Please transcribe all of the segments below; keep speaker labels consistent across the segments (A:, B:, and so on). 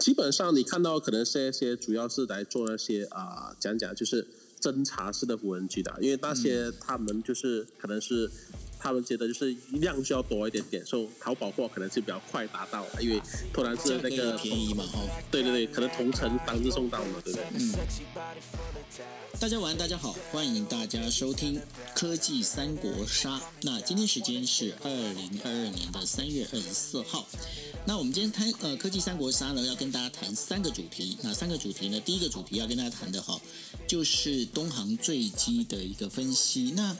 A: 基本上你看到可能是一些主要是来做那些啊讲讲就是侦查式的无人机的，因为那些他们就是可能是。他们觉得就是量需要多一点点，所以淘宝货可能是比较快达到，因为突然是那个
B: 便宜嘛，哈。
A: 对对对，可能同城当日送到嘛，对不对？嗯。
B: 大家晚，大家好，欢迎大家收听科技三国杀。那今天时间是二零二二年的三月二十四号。那我们今天谈呃科技三国杀呢，要跟大家谈三个主题。那三个主题呢，第一个主题要跟大家谈的哈，就是东航坠机的一个分析。那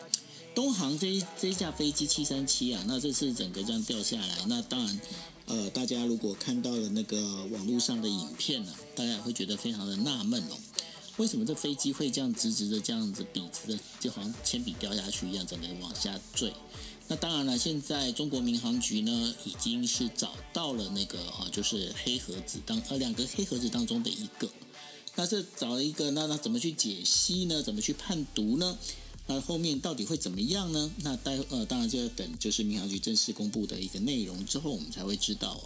B: 东航这这架飞机七三七啊，那这次整个这样掉下来，那当然，呃，大家如果看到了那个网络上的影片呢，大家也会觉得非常的纳闷哦，为什么这飞机会这样直直的这样子笔直的，就好像铅笔掉下去一样，整个往下坠？那当然了，现在中国民航局呢，已经是找到了那个啊，就是黑盒子当呃两个黑盒子当中的一个，那这找了一个，那那怎么去解析呢？怎么去判读呢？那后面到底会怎么样呢？那待呃，当然就要等就是民航局正式公布的一个内容之后，我们才会知道。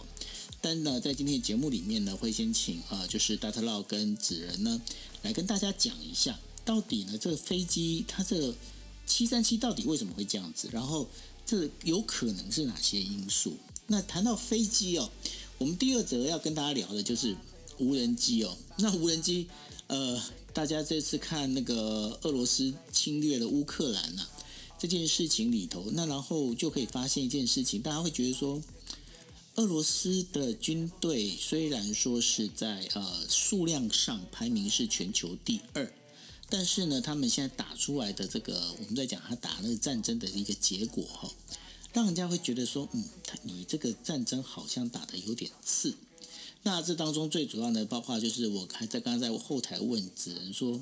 B: 但呢，在今天的节目里面呢，会先请啊，就是大特佬跟纸人呢，来跟大家讲一下，到底呢这个飞机它这个七三七到底为什么会这样子？然后这有可能是哪些因素？那谈到飞机哦，我们第二则要跟大家聊的就是无人机哦。那无人机呃。大家这次看那个俄罗斯侵略了乌克兰呐这件事情里头，那然后就可以发现一件事情，大家会觉得说，俄罗斯的军队虽然说是在呃数量上排名是全球第二，但是呢，他们现在打出来的这个我们在讲他打那个战争的一个结果哈，让人家会觉得说，嗯，他你这个战争好像打的有点次。那这当中最主要的，包括就是我还在刚刚在后台问子仁说，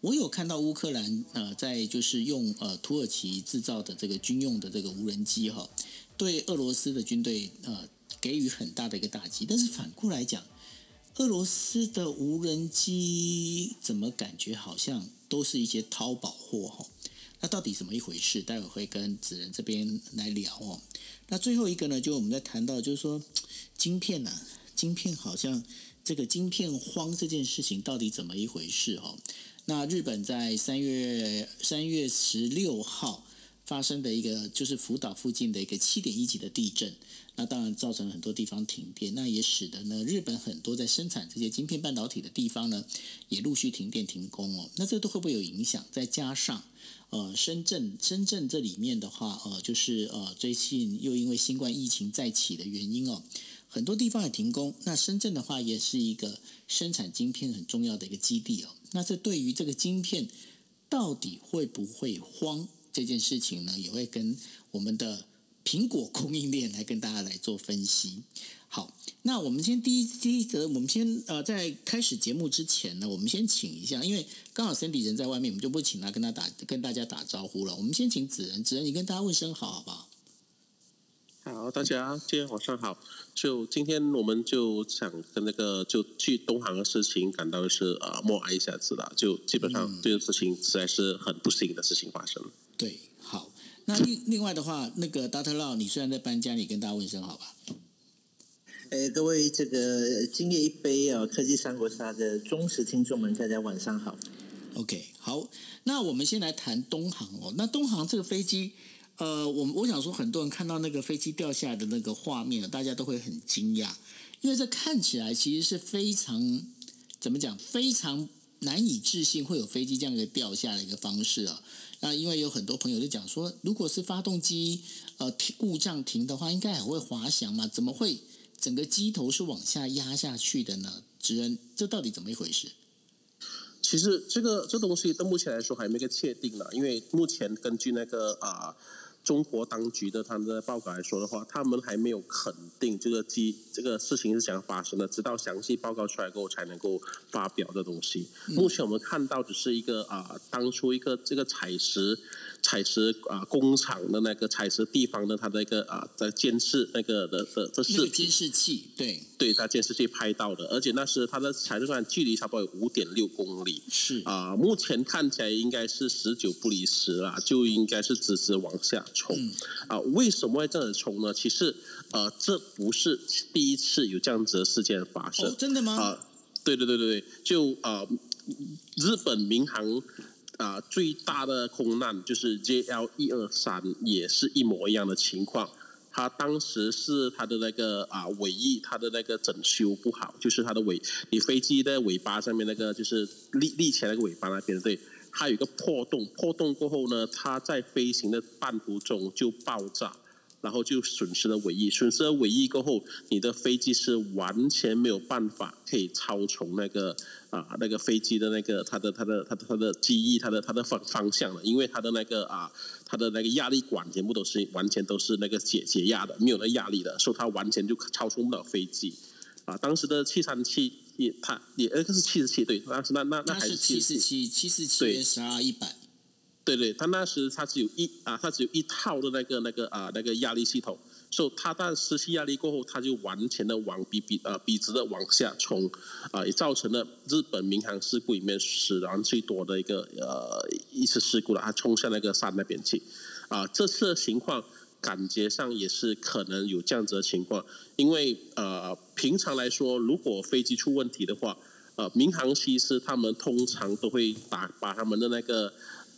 B: 我有看到乌克兰呃在就是用呃土耳其制造的这个军用的这个无人机哈，对俄罗斯的军队呃给予很大的一个打击。但是反过来讲，俄罗斯的无人机怎么感觉好像都是一些淘宝货哈？那到底怎么一回事？待会会跟子仁这边来聊哦。那最后一个呢，就我们在谈到就是说晶片呢。晶片好像这个晶片荒这件事情到底怎么一回事哦？那日本在三月三月十六号发生的一个就是福岛附近的一个七点一级的地震，那当然造成很多地方停电，那也使得呢日本很多在生产这些晶片半导体的地方呢也陆续停电停工哦。那这都会不会有影响？再加上呃深圳深圳这里面的话呃就是呃最近又因为新冠疫情再起的原因哦。很多地方也停工，那深圳的话也是一个生产晶片很重要的一个基地哦。那这对于这个晶片到底会不会慌这件事情呢，也会跟我们的苹果供应链来跟大家来做分析。好，那我们先第一第一则，我们先呃在开始节目之前呢，我们先请一下，因为刚好 Cindy 人在外面，我们就不请他跟他打跟大家打招呼了。我们先请子仁，子仁你跟大家问声好，好不好？
A: 好，大家今天晚上好。就今天我们就想跟那个就去东航的事情感到是呃默哀一下子了。就基本上这个事情实在是很不幸的事情发生。
B: 对，好。那另另外的话，那个 Data Law，你虽然在搬家，你跟大家问声好吧。
C: 哎，各位这个今夜一杯啊，科技三国杀的忠实听众们，大家晚上好。
B: OK，好。那我们先来谈东航哦。那东航这个飞机。呃，我我想说，很多人看到那个飞机掉下来的那个画面，大家都会很惊讶，因为这看起来其实是非常怎么讲，非常难以置信会有飞机这样一个掉下的一个方式啊。那因为有很多朋友就讲说，如果是发动机呃故障停的话，应该还会滑翔嘛？怎么会整个机头是往下压下去的呢？只能，这到底怎么一回事？
A: 其实这个这东西到目前来说还没个确定呢，因为目前根据那个啊。中国当局的他们的报告来说的话，他们还没有肯定这个机这个事情是怎样发生的，直到详细报告出来过后才能够发表的东西。目前我们看到只是一个啊，当初一个这个采石采石啊工厂的那个采石地方的它的一个啊在监视那个的的这视
B: 监视器，对
A: 对，它监视器拍到的，而且那时它的采石段距离差不多有五点六公里，
B: 是
A: 啊，目前看起来应该是十九不离十啦，就应该是直直往下。冲。啊，为什么会这样子冲呢？其实呃，这不是第一次有这样子的事件发生。
B: 真的吗？
A: 啊，对对对对对，就啊，日本民航啊最大的空难就是 JL 一二三，也是一模一样的情况。它当时是它的那个啊尾翼，它的那个整修不好，就是它的尾，你飞机的尾巴上面那个就是立立起来那个尾巴那边，对，它有一个破洞，破洞过后呢，它在飞行的半途中就爆炸。然后就损失了尾翼，损失了尾翼过后，你的飞机是完全没有办法可以超从那个啊那个飞机的那个它的它的它的它的机翼它的它的方方向了，因为它的那个啊它的那个压力管全部都是完全都是那个解解压的，没有那压力的，所以它完全就超充不了飞机。啊，当时的七三七也它也那个是七十七对，当时那那那还是
B: 七十七七十七 S R 一百。
A: 对对，他那时他只有一啊，他只有一套的那个那个啊那个压力系统，所以他但失去压力过后，他就完全的往笔笔啊笔直的往下冲，啊，也造成了日本民航事故里面死亡最多的一个呃一次事故了，他冲向那个山那边去，啊，这次的情况感觉上也是可能有这样子的情况，因为呃平常来说，如果飞机出问题的话，呃民航机师他们通常都会打把他们的那个。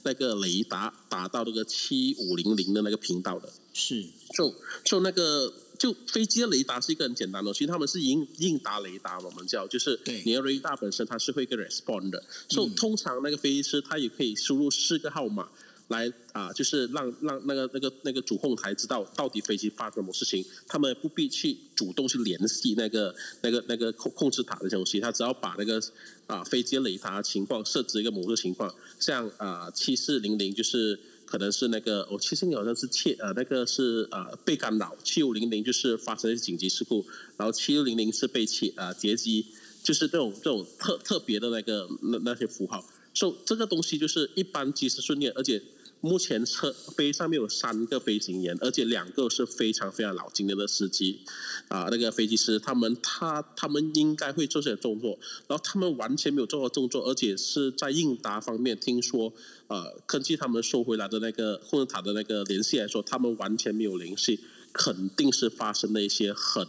A: 那个雷达打到那个七五零零的那个频道的，
B: 是。
A: 就就那个就飞机的雷达是一个很简单的，其实他们是应应答雷达，我们叫就是你的雷达本身它是会一个 respond 的，所以通常那个飞机师他也可以输入四个号码。来啊，就是让让那个那个那个主控台知道到底飞机发生什么事情，他们不必去主动去联系那个那个那个控控制塔的东西，他只要把那个啊飞机雷达情况设置一个模式情况，像啊七四零零就是可能是那个哦七四零好像是切呃那个是呃被干扰，七五零零就是发生紧急事故，然后七六零零是被切啊劫机，就是这种这种特特别的那个那那些符号，所以这个东西就是一般机师训练，而且。目前车飞上面有三个飞行员，而且两个是非常非常老经验的司机，啊，那个飞机师，他们他他们应该会做些动作，然后他们完全没有做过动作，而且是在应答方面，听说，呃，根据他们收回来的那个控制塔的那个联系来说，他们完全没有联系，肯定是发生了一些很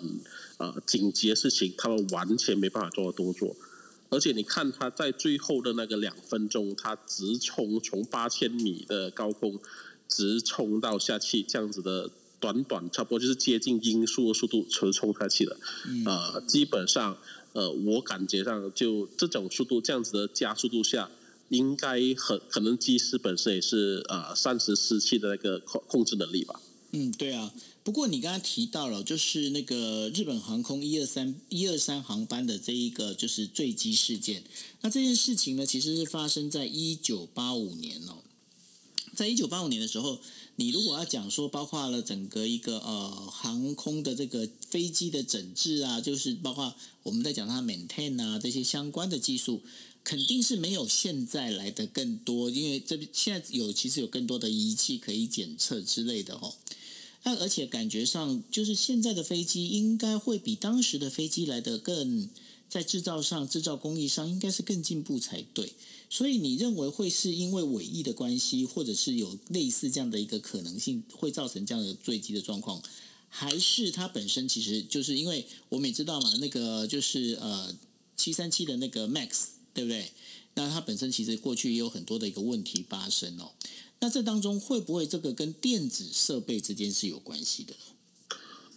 A: 呃紧急的事情，他们完全没办法做动作。而且你看他在最后的那个两分钟，他直冲从八千米的高空直冲到下去，这样子的短短差不多就是接近音速的速度直冲下去了。呃，基本上呃，我感觉上就这种速度这样子的加速度下，应该很可能机师本身也是呃三十四期的那个控控制能力吧。
B: 嗯，对啊。不过你刚刚提到了，就是那个日本航空一二三一二三航班的这一个就是坠机事件。那这件事情呢，其实是发生在一九八五年哦。在一九八五年的时候，你如果要讲说，包括了整个一个呃航空的这个飞机的整治啊，就是包括我们在讲它 maintain 啊这些相关的技术，肯定是没有现在来的更多，因为这现在有其实有更多的仪器可以检测之类的哦。那而且感觉上，就是现在的飞机应该会比当时的飞机来的更在制造上、制造工艺上应该是更进步才对。所以你认为会是因为尾翼的关系，或者是有类似这样的一个可能性，会造成这样的坠机的状况，还是它本身其实就是因为我们也知道嘛，那个就是呃七三七的那个 MAX 对不对？那它本身其实过去也有很多的一个问题发生哦。那这当中会不会这个跟电子设备之间是有关系的？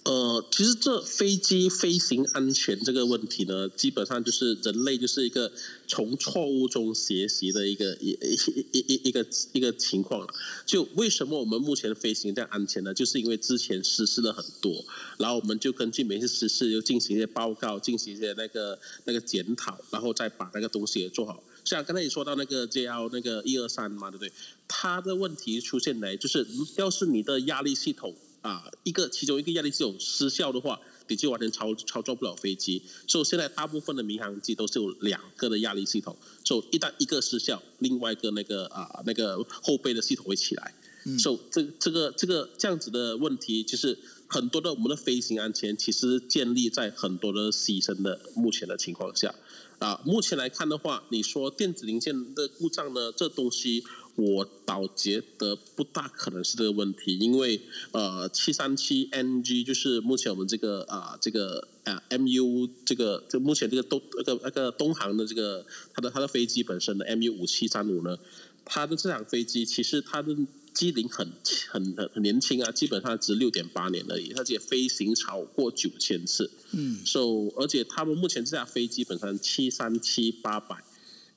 A: 呃，其实这飞机飞行安全这个问题呢，基本上就是人类就是一个从错误中学习的一个一一一一一个一个情况了。就为什么我们目前飞行这样安全呢？就是因为之前实施了很多，然后我们就根据每次实施又进行一些报告，进行一些那个那个检讨，然后再把那个东西也做好。像刚才你说到那个 JL 那个一二三嘛，对不对？它的问题出现来就是，要是你的压力系统啊，一个其中一个压力系统失效的话，你就完全操操作不了飞机。所以现在大部分的民航机都是有两个的压力系统，所以一旦一个失效，另外一个那个啊那个后背的系统会起来。所以这这个这个这样子的问题，就是很多的我们的飞行安全其实建立在很多的牺牲的目前的情况下。啊，目前来看的话，你说电子零件的故障呢，这东西我倒觉得不大可能是这个问题，因为呃，七三七 NG 就是目前我们这个啊这个啊 MU 这个就目前这个东那个那个东航的这个它的它的飞机本身的 MU 五七三五呢，它的这辆飞机其实它的机龄很很很很年轻啊，基本上只六点八年而已，而且飞行超过九千次，
B: 嗯
A: ，so 而且他们目前这架飞机本身七三七八百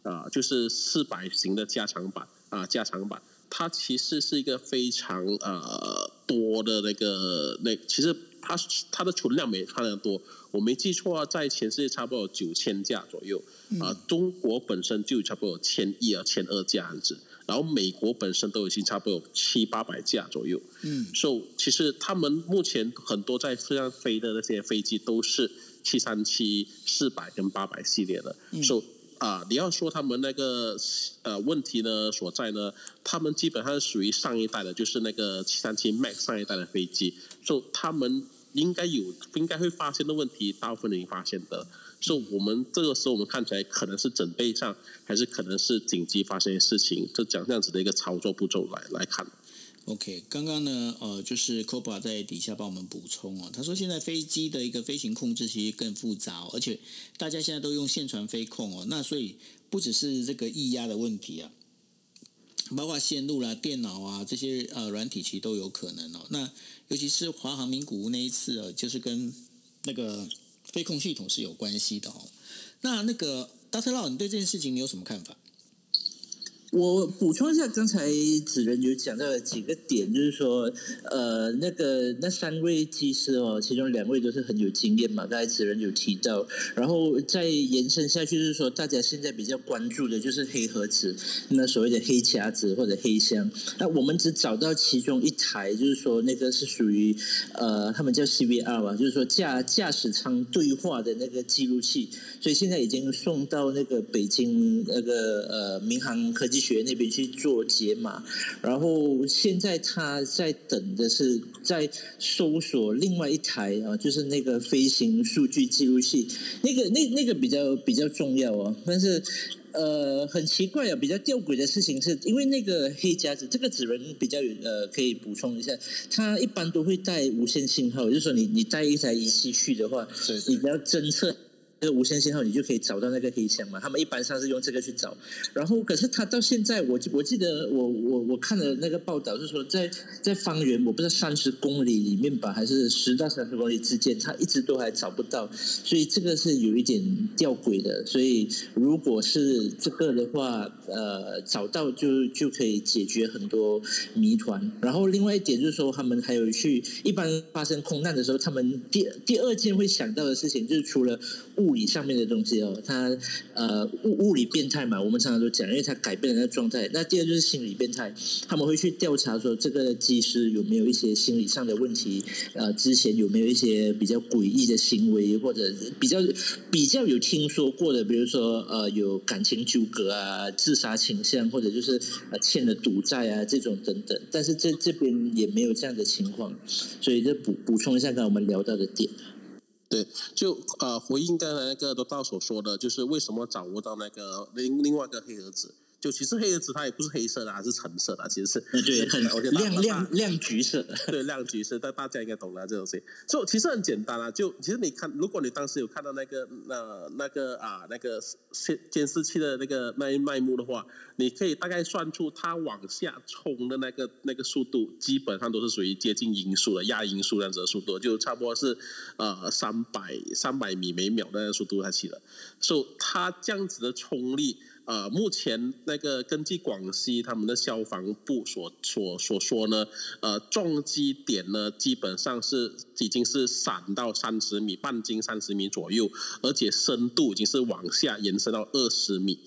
A: 啊，就是四百型的加长版。啊，加长版，它其实是一个非常呃多的那个那，其实它它的存量没非常多，我没记错啊，在全世界差不多有九千架左右，啊，中国本身就差不多有千一啊千二架样子，然后美国本身都已经差不多有七八百架左右，
B: 嗯，
A: 所以其实他们目前很多在飞上飞的那些飞机都是七三七四百跟八百系列的，所以。啊，你要说他们那个呃问题呢所在呢，他们基本上是属于上一代的，就是那个七三七 MAX 上一代的飞机，所以他们应该有应该会发现的问题，大部分已经发现的，就我们这个时候我们看起来可能是准备上，还是可能是紧急发生的事情，就讲这样子的一个操作步骤来来看。
B: OK，刚刚呢，呃，就是 c o b a 在底下帮我们补充哦。他说现在飞机的一个飞行控制其实更复杂，而且大家现在都用线传飞控哦。那所以不只是这个液压的问题啊，包括线路啦、电脑啊这些呃软体其实都有可能哦。那尤其是华航名古屋那一次啊，就是跟那个飞控系统是有关系的哦。那那个 Doctor Lau，你对这件事情你有什么看法？
C: 我补充一下，刚才子仁有讲到了几个点，就是说，呃，那个那三位技师哦，其中两位都是很有经验嘛，刚才子仁有提到，然后再延伸下去，就是说，大家现在比较关注的就是黑盒子，那所谓的黑匣子或者黑箱，那我们只找到其中一台，就是说那个是属于呃，他们叫 CVR 吧，就是说驾驾驶舱对话的那个记录器，所以现在已经送到那个北京那个呃民航科技。学那边去做解码，然后现在他在等的是在搜索另外一台啊，就是那个飞行数据记录器，那个那那个比较比较重要哦。但是呃，很奇怪啊，比较吊诡的事情是因为那个黑夹子，这个指纹比较有呃，可以补充一下，它一般都会带无线信号，就是说你你带一台仪器去的话，你只要侦测。无线信号，你就可以找到那个黑箱嘛？他们一般上是用这个去找，然后可是他到现在，我我记得我我我看了那个报道，是说在在方圆我不知道三十公里里面吧，还是十到三十公里之间，他一直都还找不到，所以这个是有一点吊诡的。所以如果是这个的话，呃，找到就就可以解决很多谜团。然后另外一点就是说，他们还有去一般发生空难的时候，他们第第二件会想到的事情就是除了。物理上面的东西哦，它呃物物理变态嘛，我们常常都讲，因为它改变了那状态。那第二就是心理变态，他们会去调查说这个技师有没有一些心理上的问题，呃，之前有没有一些比较诡异的行为，或者比较比较有听说过的，比如说呃有感情纠葛啊、自杀倾向，或者就是呃欠了赌债啊这种等等。但是这这边也没有这样的情况，所以就补补充一下刚才我们聊到的点。
A: 对，就啊回应刚才那个都到所说的，就是为什么掌握到那个另另外一个黑盒子。就其实黑盒子它也不是黑色的，它是橙色的，其实是
C: 对，很亮亮亮橘色，
A: 对，亮橘色，但大家应该懂了这东西。就其实很简单啊，就其实你看，如果你当时有看到那个那那个啊那个监监视器的那个那一脉幕的话，你可以大概算出它往下冲的那个那个速度，基本上都是属于接近音速的亚音速这样子的速度，就差不多是呃三百三百米每秒的那个速度它起了，所以它这样子的冲力。呃，目前那个根据广西他们的消防部所所所说呢，呃，撞击点呢基本上是已经是散到三十米半径三十米左右，而且深度已经是往下延伸到二十米，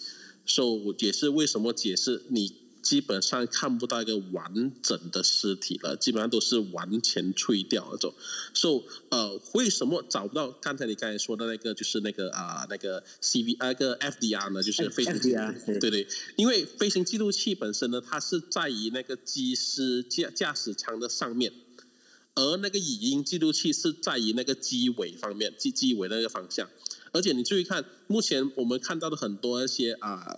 A: 所以也是为什么解释你。基本上看不到一个完整的尸体了，基本上都是完全吹掉那种。所以，呃，为什么找不到刚才你刚才说的那个，就是那个啊，那个 C V 那个 F D R 呢？就是飞行
C: 记录器
A: 对对，因为飞行记录器本身呢，它是在于那个机师驾驾驶舱的上面，而那个语音记录器是在于那个机尾方面，机机尾那个方向。而且你注意看，目前我们看到的很多一些啊，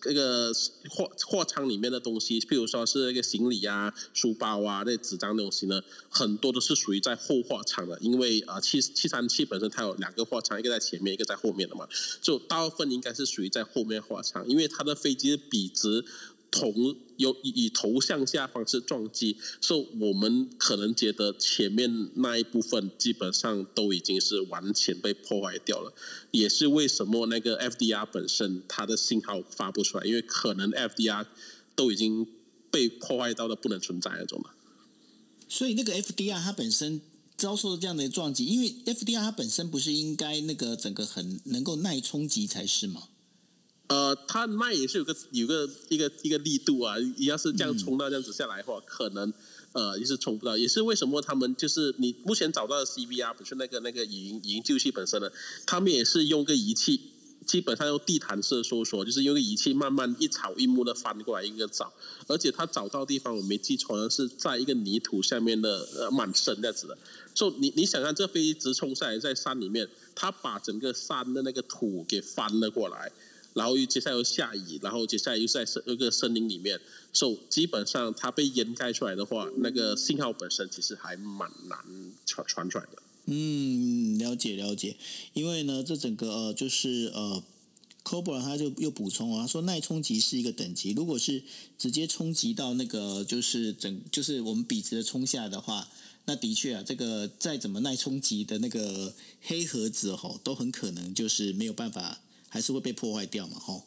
A: 这个货货仓里面的东西，譬如说是那个行李啊、书包啊、那纸张东西呢，很多都是属于在后货仓的，因为啊，七七三七本身它有两个货仓，一个在前面，一个在后面的嘛，就大部分应该是属于在后面货仓，因为它的飞机的笔直。头有以头向下方式撞击，所以我们可能觉得前面那一部分基本上都已经是完全被破坏掉了，也是为什么那个 FDR 本身它的信号发不出来，因为可能 FDR 都已经被破坏到了不能存在那种了。
B: 所以那个 FDR 它本身遭受这样的撞击，因为 FDR 它本身不是应该那个整个很能够耐冲击才是吗？
A: 呃，它那也是有个有个一个一个力度啊，你要是这样冲到这样子下来的话，可能呃也是冲不到，也是为什么他们就是你目前找到的 CVR 不是那个那个语音语音救器本身呢？他们也是用个仪器，基本上用地毯式搜索，就是用个仪器慢慢一草一木的翻过来一个找，而且他找到地方我没记错呢是在一个泥土下面的呃满深这样子的，所以你你想看这飞机直冲下来在山里面，他把整个山的那个土给翻了过来。然后又接下来又下雨，然后接下来又在森那个森林里面，所以基本上它被掩盖出来的话，那个信号本身其实还蛮难传传出来的。
B: 嗯，了解了解，因为呢，这整个呃就是呃 c o b r a 他就又补充啊，说耐冲击是一个等级，如果是直接冲击到那个就是整就是我们笔直的冲下的话，那的确啊，这个再怎么耐冲击的那个黑盒子吼，都很可能就是没有办法。还是会被破坏掉嘛？吼，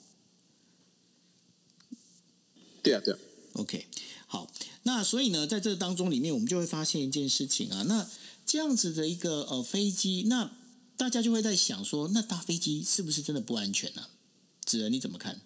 A: 对啊，对啊。
B: OK，好，那所以呢，在这当中里面，我们就会发现一件事情啊，那这样子的一个呃飞机，那大家就会在想说，那搭飞机是不是真的不安全呢？子仁你怎么看？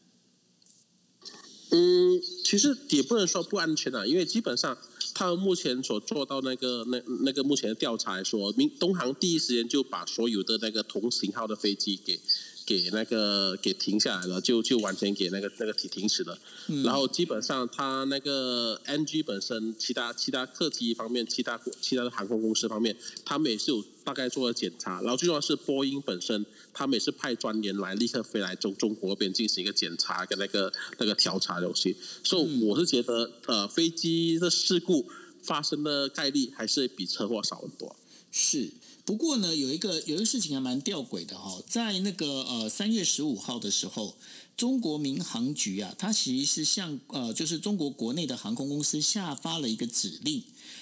A: 嗯，其实也不能说不安全啊，因为基本上他们目前所做到那个那那个目前的调查来说，明东航第一时间就把所有的那个同型号的飞机给。给那个给停下来了，就就完全给那个那个停停止了。然后基本上，它那个 NG 本身，其他其他客机方面，其他其他的航空公司方面，他们也是有大概做了检查。然后最重要是波音本身，他们也是派专员来立刻飞来中中国边进行一个检查跟那个那个调查东西。所以我是觉得，呃，飞机的事故发生的概率还是比车祸少很多。
B: 是。不过呢，有一个有一个事情还蛮吊诡的哈，在那个呃三月十五号的时候，中国民航局啊，它其实是向呃就是中国国内的航空公司下发了一个指令，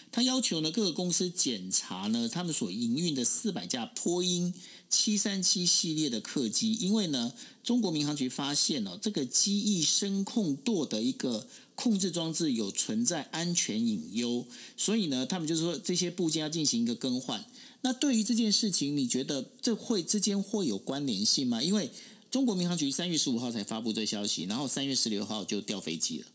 B: 它要求呢各个公司检查呢他们所营运的四百架波音七三七系列的客机，因为呢中国民航局发现了这个机翼声控舵的一个控制装置有存在安全隐忧，所以呢他们就是说这些部件要进行一个更换。那对于这件事情，你觉得这会之间会有关联性吗？因为中国民航局三月十五号才发布这消息，然后三月十六号就掉飞机了。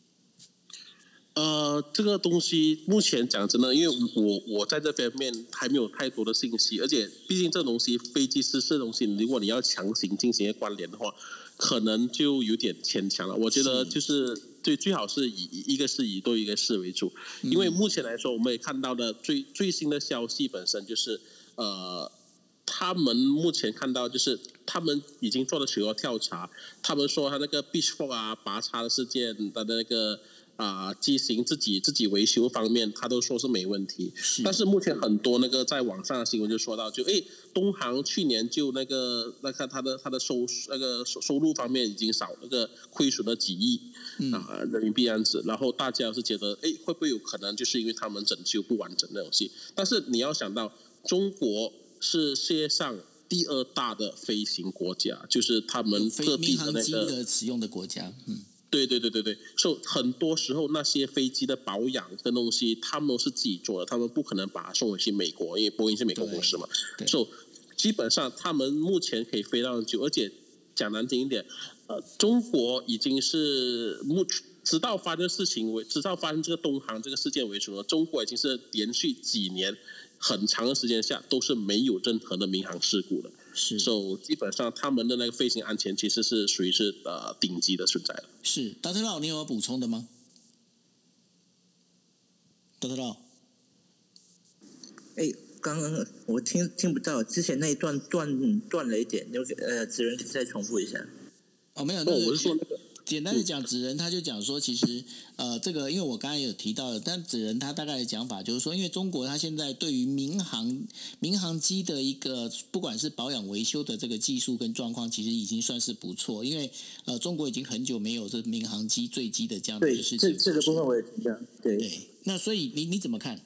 A: 呃，这个东西目前讲真的，因为我我在这方面还没有太多的信息，而且毕竟这东西飞机失事的东西，如果你要强行进行一个关联的话，可能就有点牵强了。我觉得就是最最好是以一个是以多一个事为主，因为目前来说，我们也看到的最最新的消息本身就是。呃，他们目前看到就是他们已经做了许多调查，他们说他那个 Beach Four 啊拔插的事件的那个啊机型自己自己维修方面，他都说是没问题。但是目前很多那个在网上的新闻就说到，就哎，东航去年就那个那看他的他的收那个收收入方面已经少那个亏损了几亿啊人民币样子，然后大家是觉得哎会不会有可能就是因为他们整修不完整的东西？但是你要想到。中国是世界上第二大的飞行国家，就是他们各地的那个
B: 使用的国家。嗯，
A: 对对对对对，所以很多时候那些飞机的保养的东西，他们都是自己做的，他们不可能把它送回去美国，因为波音是美国公司嘛。所以基本上他们目前可以飞到久，而且讲难听一点，呃，中国已经是目直到发生事情为，直到发生这个东航这个事件为止，中国已经是连续几年。很长的时间下都是没有任何的民航事故的，
B: 是，
A: 所以基本上他们的那个飞行安全其实是属于是呃顶级的存在了。
B: 是，大特佬，你有要补充的吗？大特佬，
C: 哎。刚刚我听听不到，之前那一段断断了一点，有呃，子仁再重复一下。
B: 哦，没有，
A: 哦，我是说那个。
B: 简单的讲，纸人他就讲说，其实呃，这个因为我刚才有提到了，但纸人他大概的讲法就是说，因为中国他现在对于民航民航机的一个不管是保养维修的这个技术跟状况，其实已经算是不错，因为呃，中国已经很久没有这民航机坠机的这样的事情。
C: 这这个部分我也提到，对
B: 对。那所以你你怎么看？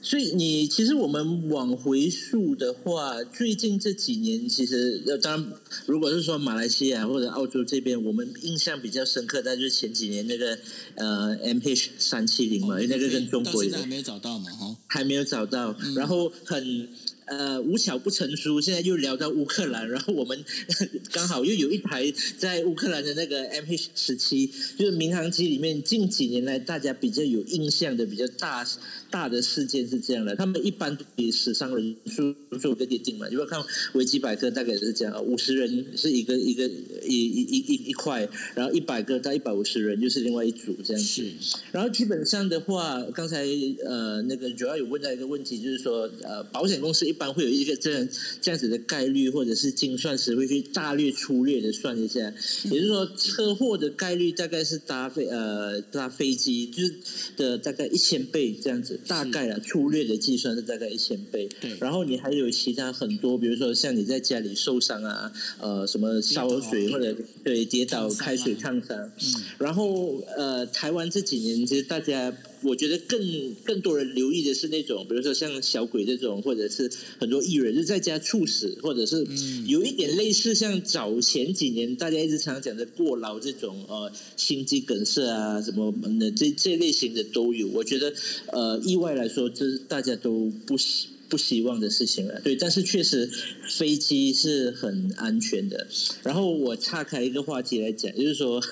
C: 所以你其实我们往回溯的话，最近这几年其实呃，当然如果是说马来西亚或者澳洲这边，我们印象比较深刻，那就是前几年那个呃 MH 三七零嘛，因为那个跟中国
B: 还没有找到嘛，哈，
C: 还没有找到，然后很。呃，无巧不成书，现在又聊到乌克兰，然后我们 刚好又有一台在乌克兰的那个 MH 十七，就是民航机里面近几年来大家比较有印象的比较大大的事件是这样的，他们一般比死伤人数做个界定嘛，如果看维基百科大概是这样，五十人是一个一个一一一一一块，然后一百个到一百五十人就是另外一组这样子，然后基本上的话，刚才呃那个主要有问到一个问题，就是说呃保险公司一。一般会有一个这样这样子的概率，或者是精算时会去大略粗略的算一下，也就是说车祸的概率大概是搭飞呃搭飞机就是的大概一千倍这样子，大概啊粗略的计算是大概一千倍。
B: 对，
C: 然后你还有其他很多，比如说像你在家里受伤啊，呃什么烧水或者对跌倒开水烫伤，嗯，然后呃台湾这几年其实大家。我觉得更更多人留意的是那种，比如说像小鬼这种，或者是很多艺人就在家猝死，或者是有一点类似像早前几年大家一直常讲的过劳这种呃心肌梗塞啊什么的这这类型的都有。我觉得呃意外来说，这大家都不喜。不希望的事情了，对，但是确实飞机是很安全的。然后我岔开一个话题来讲，就是说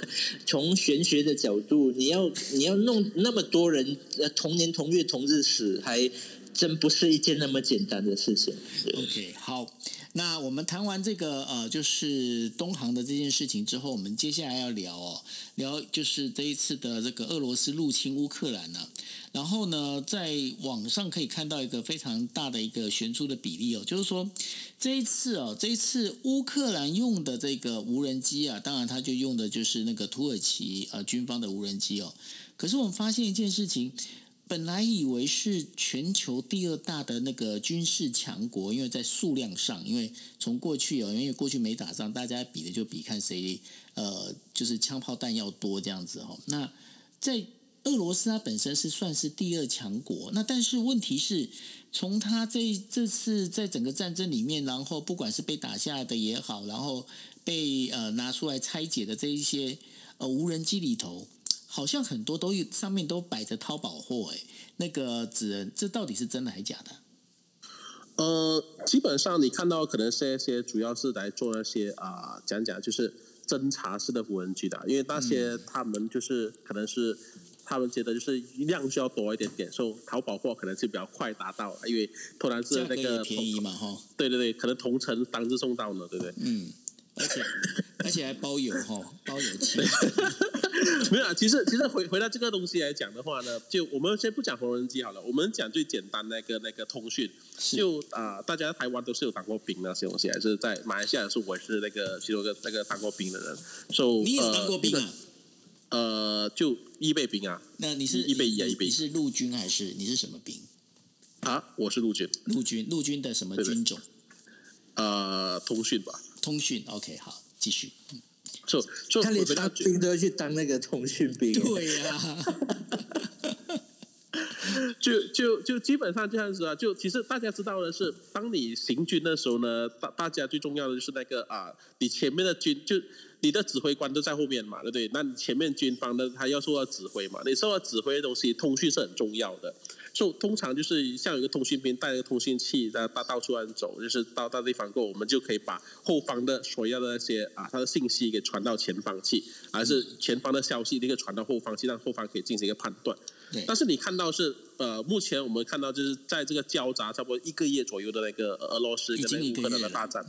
C: 从玄学的角度，你要你要弄那么多人呃同年同月同日死，还真不是一件那么简单的事情。
B: OK，好。那我们谈完这个呃，就是东航的这件事情之后，我们接下来要聊哦，聊就是这一次的这个俄罗斯入侵乌克兰呢。然后呢，在网上可以看到一个非常大的一个悬殊的比例哦，就是说这一次哦，这一次乌克兰用的这个无人机啊，当然他就用的就是那个土耳其呃军方的无人机哦。可是我们发现一件事情。本来以为是全球第二大的那个军事强国，因为在数量上，因为从过去哦，因为过去没打仗，大家比的就比看谁呃，就是枪炮弹药多这样子哦。那在俄罗斯，它本身是算是第二强国，那但是问题是，从它这这次在整个战争里面，然后不管是被打下来的也好，然后被呃拿出来拆解的这一些呃无人机里头。好像很多都有上面都摆着淘宝货哎，那个纸人，这到底是真的还是假的？
A: 呃，基本上你看到可能是一些主要是来做那些啊，讲讲就是侦查式的无人机的，因为那些他们就是可能是他们觉得就是量需要多一点点，所以淘宝货可能是比较快达到，因为突然是那个
B: 便宜嘛哈，
A: 对对对，可能同城当日送到呢，对不对？
B: 嗯，而且而且还包邮哈，包邮期。
A: 没有啊，其实其实回回到这个东西来讲的话呢，就我们先不讲无人机好了，我们讲最简单那个那个通讯，就啊，大家台湾都是有当过兵那些东西，还是在马来西亚是我是那个其中一个那个当过兵的人，所
B: 以你也当过兵啊？
A: 呃，就预备兵啊？
B: 那你是
A: 预备一啊？预备
B: 你是陆军还是你是什么兵？
A: 啊，我是陆军。
B: 陆军陆军的什么军种？
A: 呃，通讯吧。
B: 通讯，OK，好，继续。
A: 就就
C: 他连当兵都要去当那个通讯兵，
B: 对呀，
A: 就就就基本上这样子啊。就其实大家知道的是，当你行军的时候呢，大大家最重要的就是那个啊，你前面的军就你的指挥官都在后面嘛，对不对？那你前面军方的他要受到指挥嘛，你受到指挥的东西，通讯是很重要的。就通常就是像有一个通讯兵带一个通讯器在到到处乱走，就是到到地方过，我们就可以把后方的所要的那些啊，他的信息给传到前方去，还是前方的消息立刻传到后方去，让后方可以进行一个判断。但是你看到是呃，目前我们看到就是在这个交杂差不多一个月左右的那个俄罗斯跟乌克兰的大战，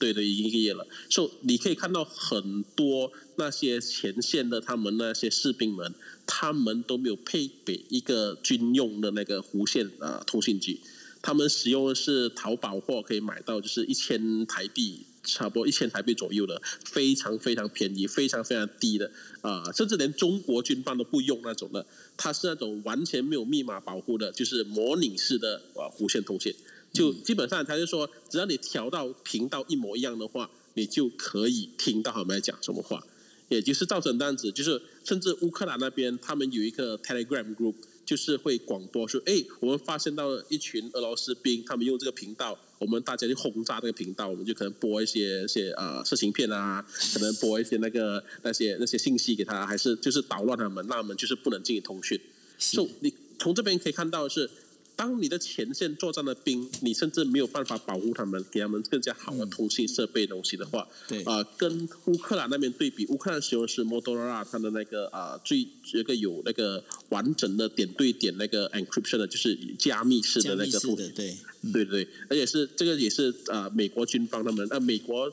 A: 对的，已经一个月了。所以你可以看到很多那些前线的他们那些士兵们。他们都没有配备一个军用的那个无线啊通信机，他们使用的是淘宝货可以买到，就是一千台币，差不多一千台币左右的，非常非常便宜，非常非常低的啊，甚至连中国军方都不用那种的，它是那种完全没有密码保护的，就是模拟式的啊无线通信，就基本上他就说，只要你调到频道一模一样的话，你就可以听到他们在讲什么话。也就是造成这样子，就是甚至乌克兰那边他们有一个 Telegram group，就是会广播说：“哎，我们发现到了一群俄罗斯兵，他们用这个频道，我们大家就轰炸这个频道，我们就可能播一些些呃色情片啊，可能播一些那个那些那些信息给他，还是就是捣乱他们，那我们就是不能进行通讯。所以你从这边可以看到的是。当你的前线作战的兵，你甚至没有办法保护他们，给他们更加好的通信设备东西的话，
B: 对。
A: 啊，跟乌克兰那边对比，乌克兰使用的是 Motorola 它的那个啊最一个有那个完整的点对点那个 encryption 的，就是加密式的那个通
B: 信，对。
A: 对对，而且是这个也是啊美国军方他们啊美国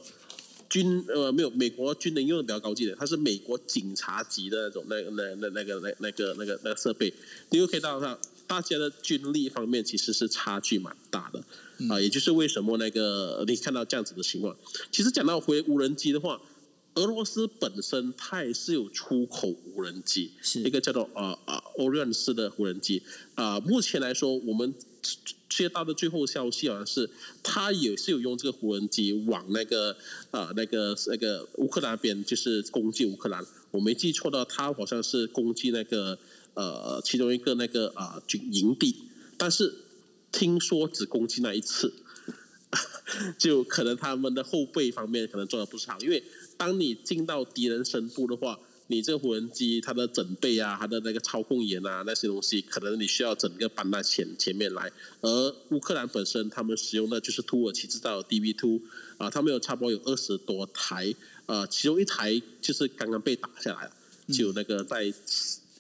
A: 军呃没有美国军人用的比较高级的，它是美国警察级的那种那那那那个那那个那个那个设备，你又可以到它。大家的军力方面其实是差距蛮大的啊，也就是为什么那个你看到这样子的情况。其实讲到回无人机的话，俄罗斯本身它也是有出口无人机，一个叫做呃呃 Orion 式的无人机啊。目前来说，我们接到的最后消息好像是，它也是有用这个无人机往那个啊那个那个乌克兰那边，就是攻击乌克兰。我没记错的，它好像是攻击那个。呃，其中一个那个啊军营地，但是听说只攻击那一次，就可能他们的后备方面可能做的不是好，因为当你进到敌人深部的话，你这个无人机它的整备啊，它的那个操控员啊那些东西，可能你需要整个搬到前前面来。而乌克兰本身他们使用的就是土耳其制造的 DB Two 啊，他们有差不多有二十多台，呃，其中一台就是刚刚被打下来了，就那个在。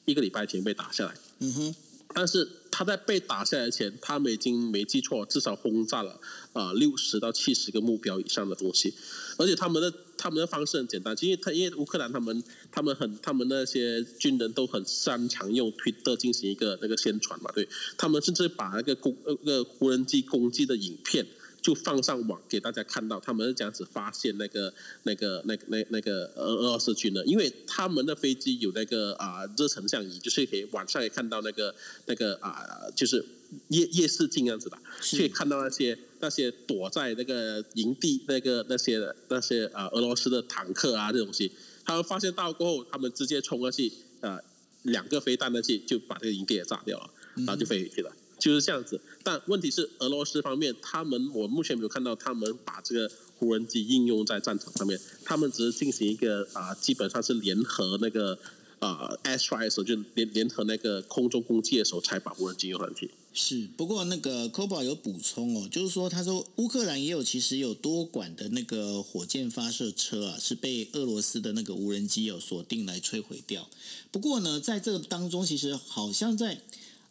A: 一个礼拜前被打下来，
B: 嗯哼，
A: 但是他在被打下来前，他们已经没记错，至少轰炸了啊六十到七十个目标以上的东西，而且他们的他们的方式很简单，因为他因为乌克兰他们他们很他们那些军人都很擅长用推特进行一个那个宣传嘛，对。他们甚至把那个攻那个无人机攻击的影片。就放上网给大家看到，他们是这样子发现那个、那个、那、那、那个俄俄罗斯军的，因为他们的飞机有那个啊热成像仪，就是可以晚上也看到那个、那个啊，就是夜夜视镜样子的，可以看到那些那些躲在那个营地那个那些那些啊俄罗斯的坦克啊这东西，他们发现到过后，他们直接冲过去啊两个飞弹的去就把这个营地也炸掉了，然后就飞回去了。就是这样子，但问题是俄罗斯方面，他们我目前没有看到他们把这个无人机应用在战场上面，他们只是进行一个啊，基本上是联合那个啊，ASR 的时候，就联联合那个空中攻击的时候才把无人机用上去。
B: 是，不过那个 c o b a 有补充哦，就是说他说乌克兰也有其实有多管的那个火箭发射车啊，是被俄罗斯的那个无人机有锁定来摧毁掉。不过呢，在这个当中，其实好像在。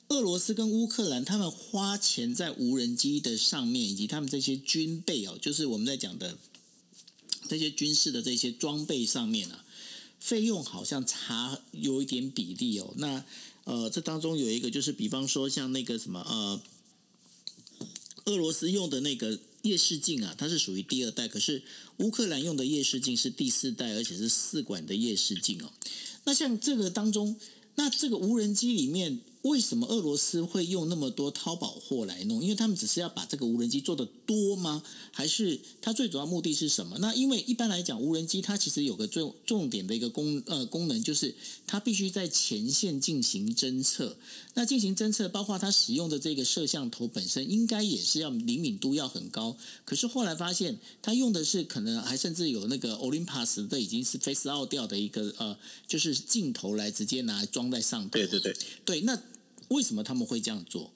B: 俄罗斯跟乌克兰，他们花钱在无人机的上面，以及他们这些军备哦，就是我们在讲的这些军事的这些装备上面啊，费用好像差有一点比例哦。那呃，这当中有一个就是，比方说像那个什么呃，俄罗斯用的那个夜视镜啊，它是属于第二代，可是乌克兰用的夜视镜是第四代，而且是四管的夜视镜哦。那像这个当中，那这个无人机里面。为什么俄罗斯会用那么多淘宝货来弄？因为他们只是要把这个无人机做的多吗？还是它最主要目的是什么？那因为一般来讲，无人机它其实有个重重点的一个功呃功能，就是它必须在前线进行侦测。那进行侦测，包括它使用的这个摄像头本身，应该也是要灵敏度要很高。可是后来发现，它用的是可能还甚至有那个 Olympus 的已经是 Face Out 掉的一个呃，就是镜头来直接拿来装在上头。
A: 对对对，
B: 对那。为什么他们会这样做？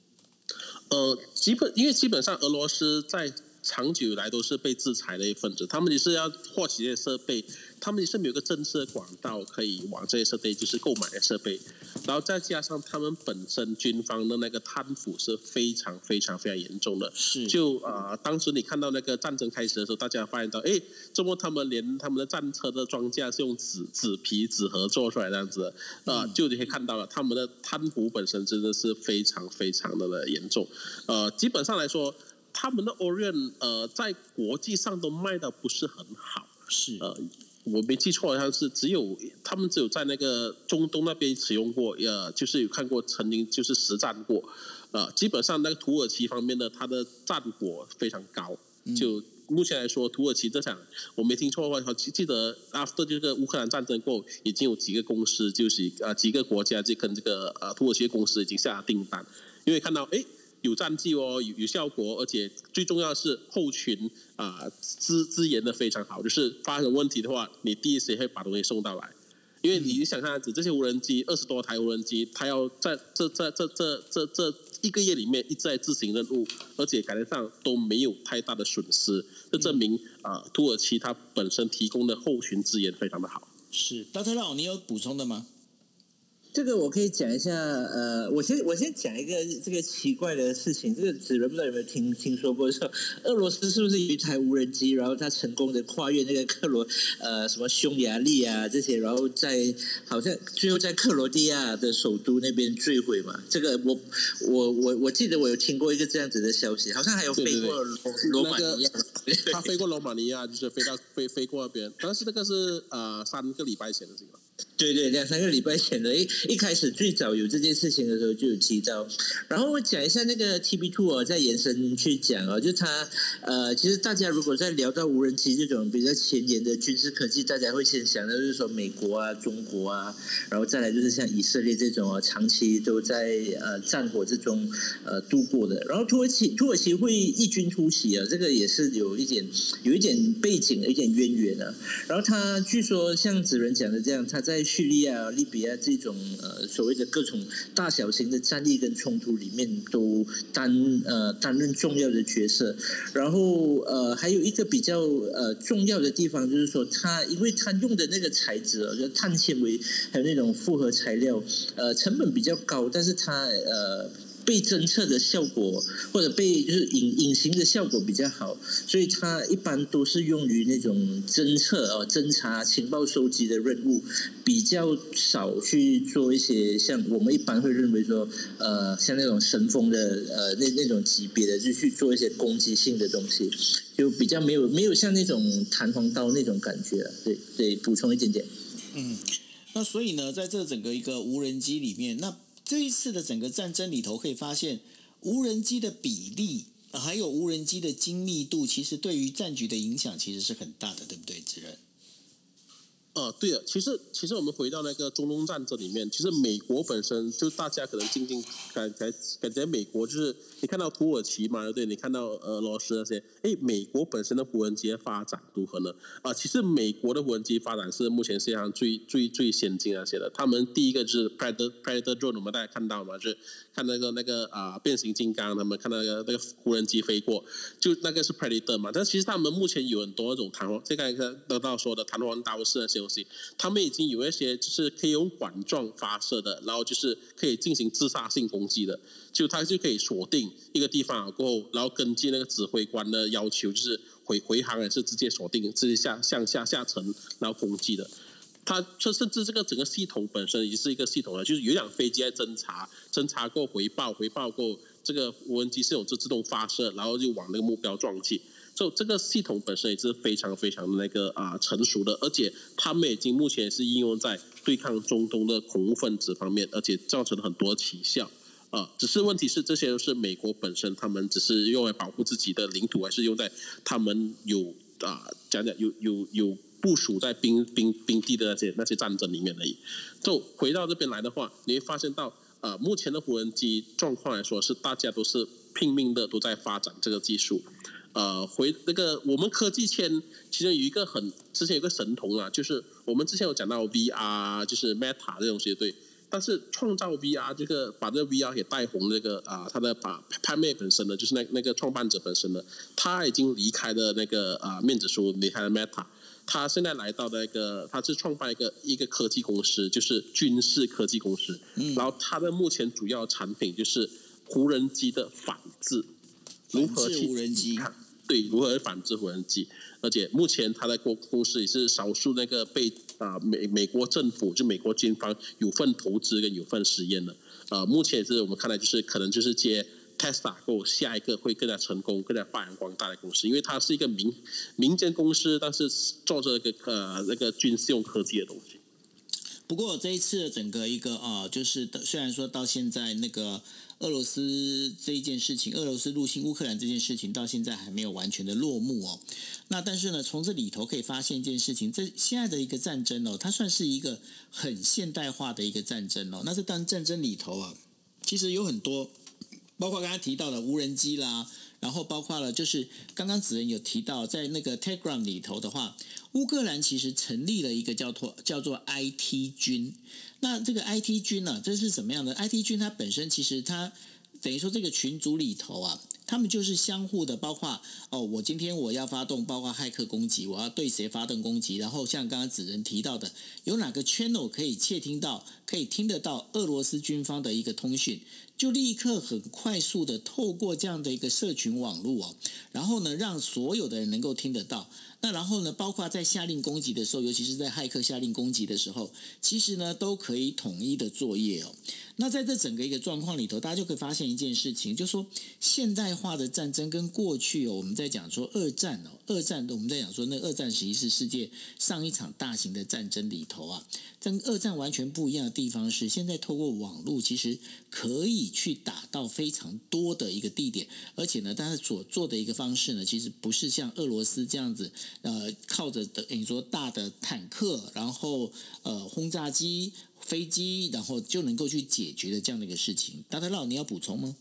A: 呃，基本因为基本上俄罗斯在长久以来都是被制裁的一份子，他们也是要获取这些设备，他们也是没有个正式的管道可以往这些设备就是购买的设备，然后再加上他们本身军方的那个贪腐是非常非常非常严重的，
B: 是。
A: 就啊、当时你看到那个战争开始的时候，大家发现到，哎，怎么他们连他们的战车的装架是用纸纸皮纸盒做出来这样子的，啊、就你可以看到了，他们的贪腐本身真的是非常非常的严重，呃，基本上来说。他们的 Orion 呃，在国际上都卖的不是很好，
B: 是。
A: 呃，我没记错，好像是只有他们只有在那个中东那边使用过，呃，就是有看过曾经就是实战过，呃，基本上那个土耳其方面的它的战果非常高，就目前来说，土耳其这场我没听错的话，好记记得 after 这个乌克兰战争过后，已经有几个公司就是呃几个国家就跟这个呃土耳其公司已经下了订单，因为看到诶。有战绩哦，有有效果，而且最重要的是后勤啊、资资源的非常好，就是发生问题的话，你第一时间会把东西送到来。因为你想看子这些无人机二十多台无人机，它要在这这这这这这一个月里面一直在执行任务，而且感觉上都没有太大的损失，这证明啊、土耳其它本身提供的后勤资源非常的好。
B: 是，大特佬，你有补充的吗？
C: 这个我可以讲一下，呃，我先我先讲一个这个奇怪的事情，这个子人不知道有没有听听说过？说俄罗斯是不是有一台无人机，然后它成功的跨越那个克罗呃什么匈牙利啊这些，然后在好像最后在克罗地亚的首都那边坠毁嘛？这个我我我我记得我有听过一个这样子的消息，好像还有飞过罗罗马尼亚。
A: 他飞过罗马尼亚，就是飞到飞飞过那边，但是那个是呃三个礼拜前的事情了。
C: 对对，两三个礼拜前的，一一开始最早有这件事情的时候就有提到，然后我讲一下那个 TB Two 哦，再延伸去讲哦，就它呃，其实大家如果在聊到无人机这种比较前沿的军事科技，大家会先想到就是说美国啊、中国啊，然后再来就是像以色列这种啊，长期都在呃战火之中呃度过的，然后土耳其土耳其会异军突起啊，这个也是有一点有一点背景、有一点渊源啊。然后他据说像子仁讲的这样，他在叙利亚、利比亚这种呃所谓的各种大小型的战力跟冲突里面都担呃担任重要的角色。然后呃还有一个比较呃重要的地方就是说，它因为它用的那个材质，就碳纤维还有那种复合材料，呃成本比较高，但是它呃。被侦测的效果，或者被就是隐隐形的效果比较好，所以它一般都是用于那种侦测哦、侦查、情报收集的任务，比较少去做一些像我们一般会认为说，呃，像那种神风的呃那那种级别的，就去做一些攻击性的东西，就比较没有没有像那种弹簧刀那种感觉了。对对，补充一点点。
B: 嗯，那所以呢，在这整个一个无人机里面，那这一次的整个战争里头，可以发现无人机的比例，还有无人机的精密度，其实对于战局的影响其实是很大的，对不对，主任？
A: 呃，对了，其实其实我们回到那个中东战争里面，其实美国本身就大家可能静静感感感觉美国就是你看到土耳其嘛，对？你看到俄罗斯那些，哎，美国本身的无人机发展如何呢？啊、其实美国的无人机发展是目前世界上最最最先进那些的。他们第一个是 Predator Predator drone，我们大家看到嘛，就是看那个那个啊、变形金刚，他们看到那个那个无人机飞过，就那个是 Predator 嘛。但其实他们目前有很多那种弹簧，这个刚才得到说的弹簧刀式那些东西，他们已经有一些就是可以用管状发射的，然后就是可以进行自杀性攻击的，就它就可以锁定一个地方过后，然后根据那个指挥官的要求，就是回回航也是直接锁定，直接下向下下沉，然后攻击的。它这甚至这个整个系统本身已经是一个系统了，就是有一辆飞机在侦查，侦查过回报，回报过这个无人机系统就自动发射，然后就往那个目标撞击。就这个系统本身也是非常非常的那个啊、成熟的，而且他们已经目前是应用在对抗中东的恐怖分子方面，而且造成了很多奇效。啊、只是问题是这些都是美国本身，他们只是用来保护自己的领土，还是用在他们有啊、讲讲有有有部署在兵兵兵地的那些那些战争里面而已。就回到这边来的话，你会发现到，呃，目前的无人机状况来说，是大家都是拼命的都在发展这个技术。呃，回那个我们科技圈，其中有一个很之前有个神童啊，就是我们之前有讲到 VR，就是 Meta 这种东西，对，但是创造 VR 这个把这个 VR 给带红，那个啊，他的把潘妹本身呢，就是那那个创办者本身呢，他已经离开了那个啊面子书，离开了 Meta，他现在来到那个，他是创办一个一个科技公司，就是军事科技公司，然后他的目前主要产品就是无人机的反制，如何去
B: 无人机？
A: 对，如何反制无人机？而且目前他的公公司也是少数那个被啊美美国政府就美国军方有份投资跟有份实验的，呃，目前是我们看来就是可能就是接 Tesla 后下一个会更加成功、更加发扬光大的公司，因为它是一个民民间公司，但是做着一个呃那个军事用科技的东西。
B: 不过这一次的整个一个啊，就是虽然说到现在那个。俄罗斯这一件事情，俄罗斯入侵乌克兰这件事情到现在还没有完全的落幕哦。那但是呢，从这里头可以发现一件事情，这现在的一个战争哦，它算是一个很现代化的一个战争哦。那这当战争里头啊，其实有很多，包括刚才提到的无人机啦，然后包括了就是刚刚子仁有提到，在那个 Telegram 里头的话，乌克兰其实成立了一个叫做叫做 IT 军。那这个 IT 军呢，这是什么样的？IT 军它本身其实它等于说这个群组里头啊，他们就是相互的，包括哦，我今天我要发动，包括骇客攻击，我要对谁发动攻击，然后像刚刚子仁提到的，有哪个 channel 可以窃听到，可以听得到俄罗斯军方的一个通讯，就立刻很快速的透过这样的一个社群网络哦，然后呢，让所有的人能够听得到。那然后呢？包括在下令攻击的时候，尤其是在骇客下令攻击的时候，其实呢都可以统一的作业哦。那在这整个一个状况里头，大家就可以发现一件事情，就是说现代化的战争跟过去哦，我们在讲说二战哦，二战我们在讲说那二战实际是世界上一场大型的战争里头啊。跟二战完全不一样的地方是，现在透过网络，其实可以去打到非常多的一个地点，而且呢，它所做的一个方式呢，其实不是像俄罗斯这样子，呃，靠着的你说大的坦克，然后呃轰炸机、飞机，然后就能够去解决的这样的一个事情。达达老，你要补充吗？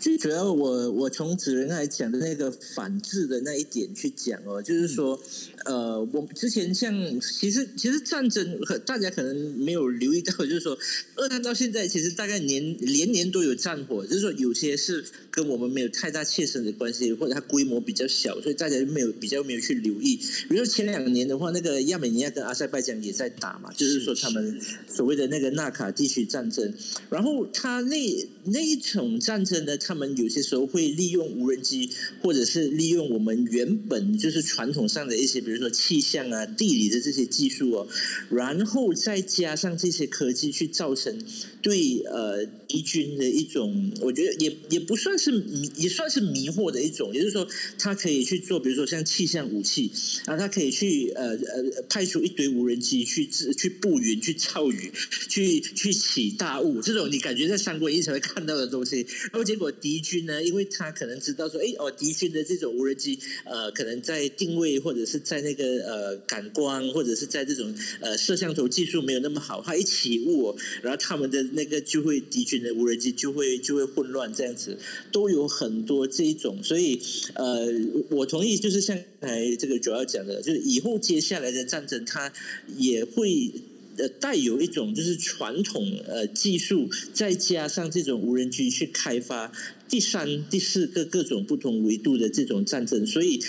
C: 最主要，我我从子仁来讲的那个反制的那一点去讲哦，就是说，呃，我们之前像其实其实战争，大家可能没有留意到，就是说，二战到现在其实大概年年年都有战火，就是说有些是跟我们没有太大切身的关系，或者它规模比较小，所以大家就没有比较没有去留意。比如说前两年的话，那个亚美尼亚跟阿塞拜疆也在打嘛，就是说他们所谓的那个纳卡地区战争，然后他那那一种战。战争呢，他们有些时候会利用无人机，或者是利用我们原本就是传统上的一些，比如说气象啊、地理的这些技术哦，然后再加上这些科技，去造成对呃敌军的一种，我觉得也也不算是迷，也算是迷惑的一种。也就是说，他可以去做，比如说像气象武器啊，他可以去呃呃派出一堆无人机去去布云、去造雨、去去起大雾，这种你感觉在三国演义才会看到的东西。然后结果敌军呢，因为他可能知道说，哎哦，敌军的这种无人机，呃，可能在定位或者是在那个呃感光或者是在这种呃摄像头技术没有那么好，他一起雾，然后他们的那个就会敌军的无人机就会就会混乱，这样子都有很多这一种，所以呃，我同意，就是像刚才这个主要讲的，就是以后接下来的战争，它也会。呃，带有一种就是传统呃技术，再加上这种无人机去开发第三、第四个各种不同维度的这种战争，所以。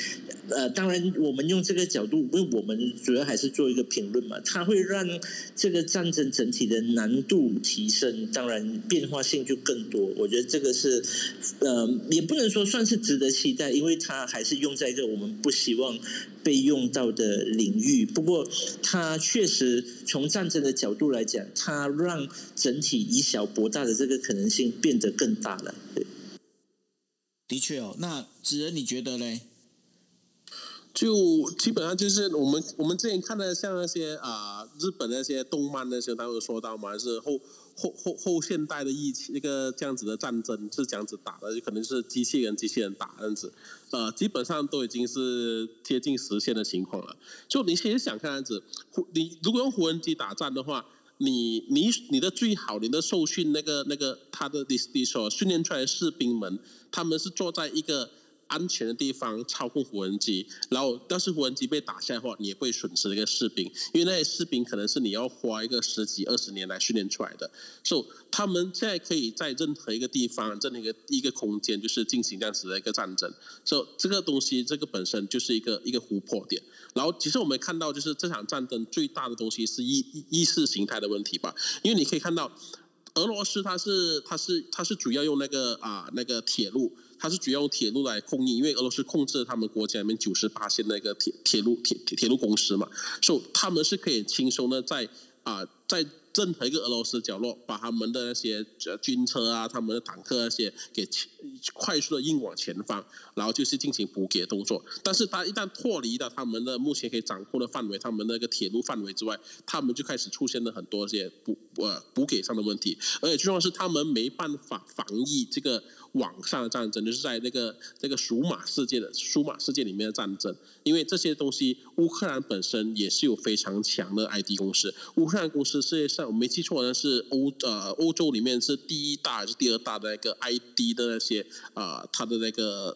C: 呃，当然，我们用这个角度，因为我们主要还是做一个评论嘛，它会让这个战争整体的难度提升，当然变化性就更多。我觉得这个是，呃，也不能说算是值得期待，因为它还是用在一个我们不希望被用到的领域。不过，它确实从战争的角度来讲，它让整体以小博大的这个可能性变得更大了。对，
B: 的确哦，那子仁你觉得嘞？
A: 就基本上就是我们我们之前看的像那些啊日本那些动漫那些，他会说到嘛，是后后后后现代的疫情那个这样子的战争是这样子打的，就可能是机器人机器人打这样子，呃，基本上都已经是接近实现的情况了。就你其实想看样子，你如果用无人机打战的话，你你你的最好你的受训那个那个他的你你所训练出来的士兵们，他们是坐在一个。安全的地方操控无人机，然后要是无人机被打下的话，你也会损失一个士兵，因为那些士兵可能是你要花一个十几二十年来训练出来的，所以他们现在可以在任何一个地方、任何一个一个空间，就是进行这样子的一个战争，所以这个东西这个本身就是一个一个突破点。然后其实我们看到，就是这场战争最大的东西是意意识形态的问题吧，因为你可以看到。俄罗斯它是它是它是主要用那个啊那个铁路，它是主要用铁路来供应，因为俄罗斯控制他们国家里面九十八线那个铁铁路铁铁路公司嘛，所以他们是可以轻松的在啊在。任何一个俄罗斯角落，把他们的那些军车啊、他们的坦克那些给快速的运往前方，然后就是进行补给动作。但是，他一旦脱离了他们的目前可以掌控的范围，他们那个铁路范围之外，他们就开始出现了很多些不呃补给上的问题，而且最重要是他们没办法防疫这个。网上的战争就是在那个那个数码世界的数码世界里面的战争，因为这些东西，乌克兰本身也是有非常强的 ID 公司。乌克兰公司世界上我没记错呢，是欧呃欧洲里面是第一大还是第二大的那个 ID 的那些啊，它的那个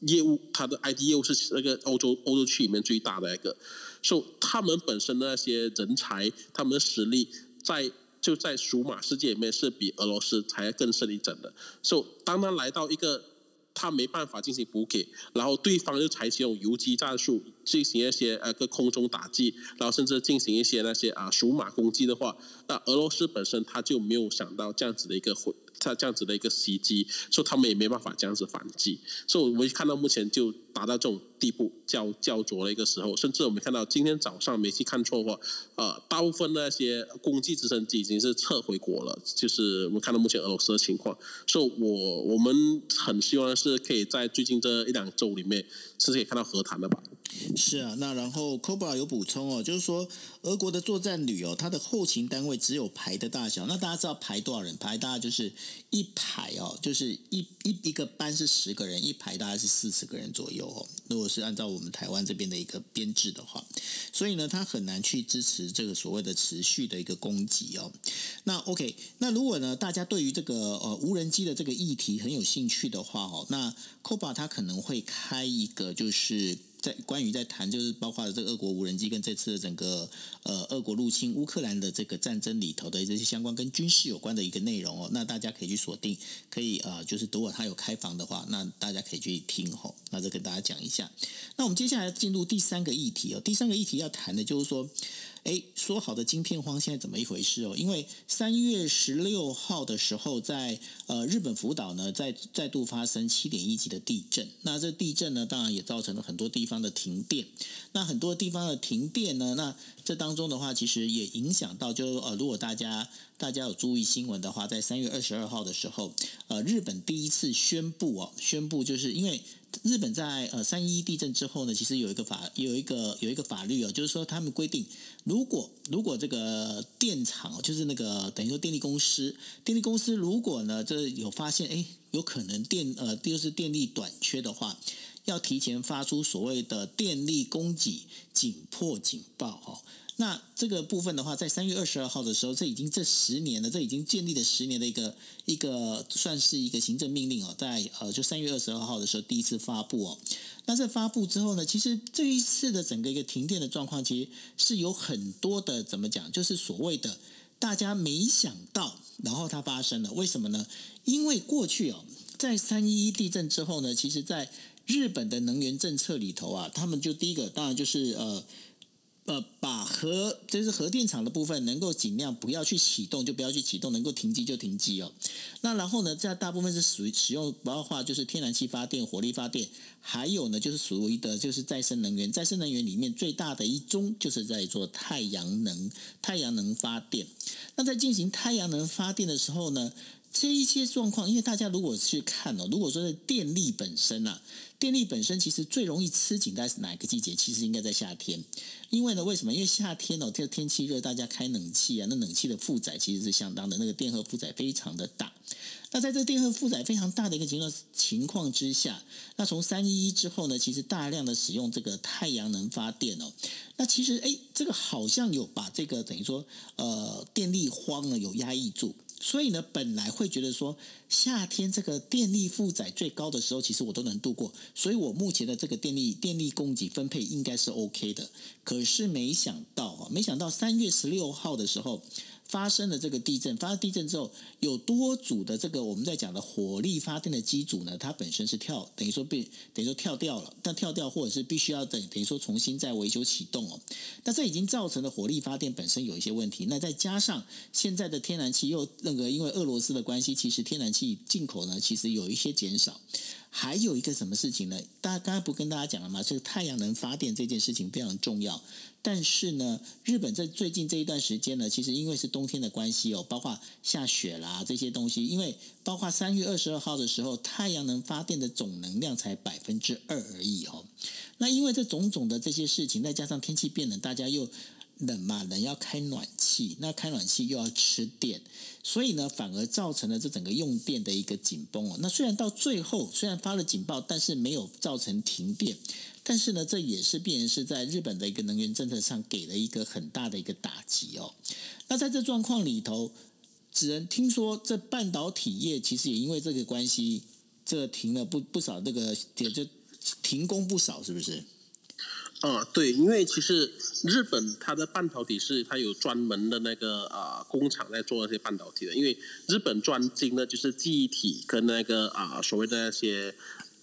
A: 业务，它的 ID 业务是那个欧洲欧洲区里面最大的那个，所以他们本身的那些人才，他们的实力在。就在数码世界里面是比俄罗斯才更胜一整的，所以当他来到一个他没办法进行补给，然后对方又采取用游击战术进行一些呃个空中打击，然后甚至进行一些那些啊数码攻击的话，那俄罗斯本身他就没有想到这样子的一个回。他这样子的一个袭击，所以他们也没办法这样子反击，所以我们看到目前就达到这种地步，焦焦灼的一个时候，甚至我们看到今天早上没去看错的话，呃，大部分那些攻击直升机已经是撤回国了，就是我们看到目前俄罗斯的情况，所以我我们很希望是可以在最近这一两周里面，是可以看到和谈的吧。
B: 是啊，那然后 Cobra 有补充哦，就是说俄国的作战旅哦，它的后勤单位只有排的大小。那大家知道排多少人？排大概就是一排哦，就是一一一个班是十个人，一排大概是四十个人左右哦。如果是按照我们台湾这边的一个编制的话，所以呢，它很难去支持这个所谓的持续的一个攻击哦。那 OK，那如果呢，大家对于这个呃无人机的这个议题很有兴趣的话哦，那 Cobra 它可能会开一个就是。在关于在谈，就是包括这个俄国无人机跟这次的整个呃俄国入侵乌克兰的这个战争里头的这些相关跟军事有关的一个内容哦，那大家可以去锁定，可以啊就是如果他有开房的话，那大家可以去听吼，那再跟大家讲一下。那我们接下来进入第三个议题哦，第三个议题要谈的就是说。哎，说好的晶片荒现在怎么一回事哦？因为三月十六号的时候，在呃日本福岛呢，再再度发生七点一级的地震。那这地震呢，当然也造成了很多地方的停电。那很多地方的停电呢，那这当中的话，其实也影响到，就呃，如果大家大家有注意新闻的话，在三月二十二号的时候，呃，日本第一次宣布哦，宣布就是因为。日本在呃三一地震之后呢，其实有一个法有一个有一个法律哦，就是说他们规定，如果如果这个电厂就是那个等于说电力公司，电力公司如果呢这有发现哎有可能电呃就是电力短缺的话，要提前发出所谓的电力供给紧迫警报哈。那这个部分的话，在三月二十二号的时候，这已经这十年了，这已经建立了十年的一个一个算是一个行政命令哦，在呃就三月二十二号的时候第一次发布哦。那在发布之后呢，其实这一次的整个一个停电的状况，其实是有很多的怎么讲，就是所谓的大家没想到，然后它发生了，为什么呢？因为过去哦，在三一一地震之后呢，其实在日本的能源政策里头啊，他们就第一个当然就是呃。呃，把核就是核电厂的部分能够尽量不要去启动，就不要去启动，能够停机就停机哦。那然后呢，这大部分是属于使用不要话就是天然气发电、火力发电，还有呢就是属于的就是再生能源。再生能源里面最大的一宗就是在做太阳能，太阳能发电。那在进行太阳能发电的时候呢？这一些状况，因为大家如果去看哦，如果说是电力本身啊，电力本身其实最容易吃紧在哪个季节？其实应该在夏天。因为呢，为什么？因为夏天哦，这个天气热，大家开冷气啊，那冷气的负载其实是相当的，那个电荷负载非常的大。那在这电荷负载非常大的一个情况情况之下，那从三一一之后呢，其实大量的使用这个太阳能发电哦，那其实哎，这个好像有把这个等于说呃电力荒呢有压抑住。所以呢，本来会觉得说夏天这个电力负载最高的时候，其实我都能度过，所以我目前的这个电力电力供给分配应该是 OK 的。可是没想到啊，没想到三月十六号的时候。发生了这个地震，发生地震之后，有多组的这个我们在讲的火力发电的机组呢，它本身是跳，等于说被等于说跳掉了，但跳掉或者是必须要等等于说重新再维修启动哦。那这已经造成了火力发电本身有一些问题。那再加上现在的天然气又那个因为俄罗斯的关系，其实天然气进口呢其实有一些减少。还有一个什么事情呢？大家刚才不跟大家讲了吗？这个太阳能发电这件事情非常重要。但是呢，日本在最近这一段时间呢，其实因为是冬天的关系哦，包括下雪啦这些东西，因为包括三月二十二号的时候，太阳能发电的总能量才百分之二而已哦。那因为这种种的这些事情，再加上天气变冷，大家又。冷嘛，冷要开暖气，那开暖气又要吃电，所以呢，反而造成了这整个用电的一个紧绷哦。那虽然到最后虽然发了警报，但是没有造成停电，但是呢，这也是必然是在日本的一个能源政策上给了一个很大的一个打击哦。那在这状况里头，只能听说这半导体业其实也因为这个关系，这停了不不少，这个也就停工不少，是不是？
A: 啊，对，因为其实日本它的半导体是它有专门的那个啊工厂在做那些半导体的，因为日本专精的就是记忆体跟那个啊所谓的那些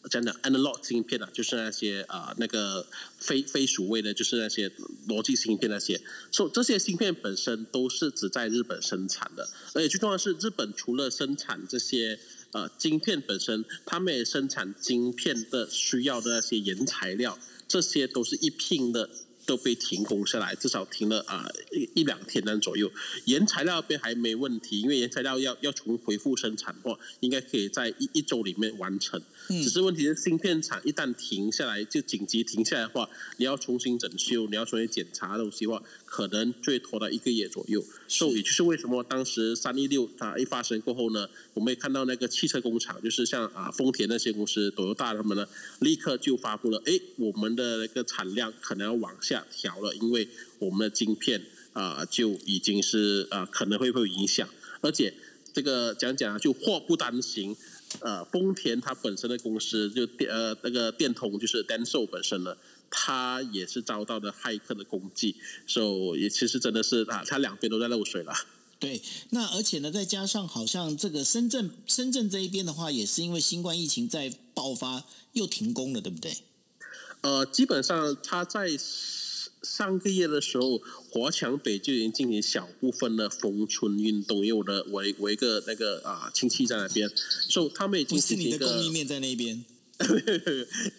A: 讲讲 analog 芯片啊，就是那些啊那个非非鼠位的，就是那些逻辑芯片那些，所以这些芯片本身都是只在日本生产的，而且最重要的是，日本除了生产这些呃晶片本身，他们也生产晶片的需要的那些原材料。这些都是一拼的。都被停工下来，至少停了啊一一两天单左右。原材料边还没问题，因为原材料要要重恢复生产的话，应该可以在一一周里面完成。只是问题是芯片厂一旦停下来，就紧急停下来的话，你要重新整修，你要重新检查东西的话，可能就会拖到一个月左右。所以也就是为什么当时三一六它一发生过后呢，我们也看到那个汽车工厂，就是像啊丰田那些公司、多优大他们呢，立刻就发布了，哎，我们的那个产量可能要往下。调了，因为我们的晶片啊就已经是啊可能会会有影响，而且这个讲讲就祸不单行，呃，丰田它本身的公司就电呃那个电通就是 Denso 本身呢，它也是遭到了骇客的攻击，所以也其实真的是啊，他两边都在漏水了。
B: 对，那而且呢，再加上好像这个深圳深圳这一边的话，也是因为新冠疫情在爆发，又停工了，对不对？
A: 呃，基本上他在。上个月的时候，华强北就已经进行小部分的封村运动，因为我的我我一个那个啊亲戚在那边，所以他们已经是你的
B: 供应链在那边。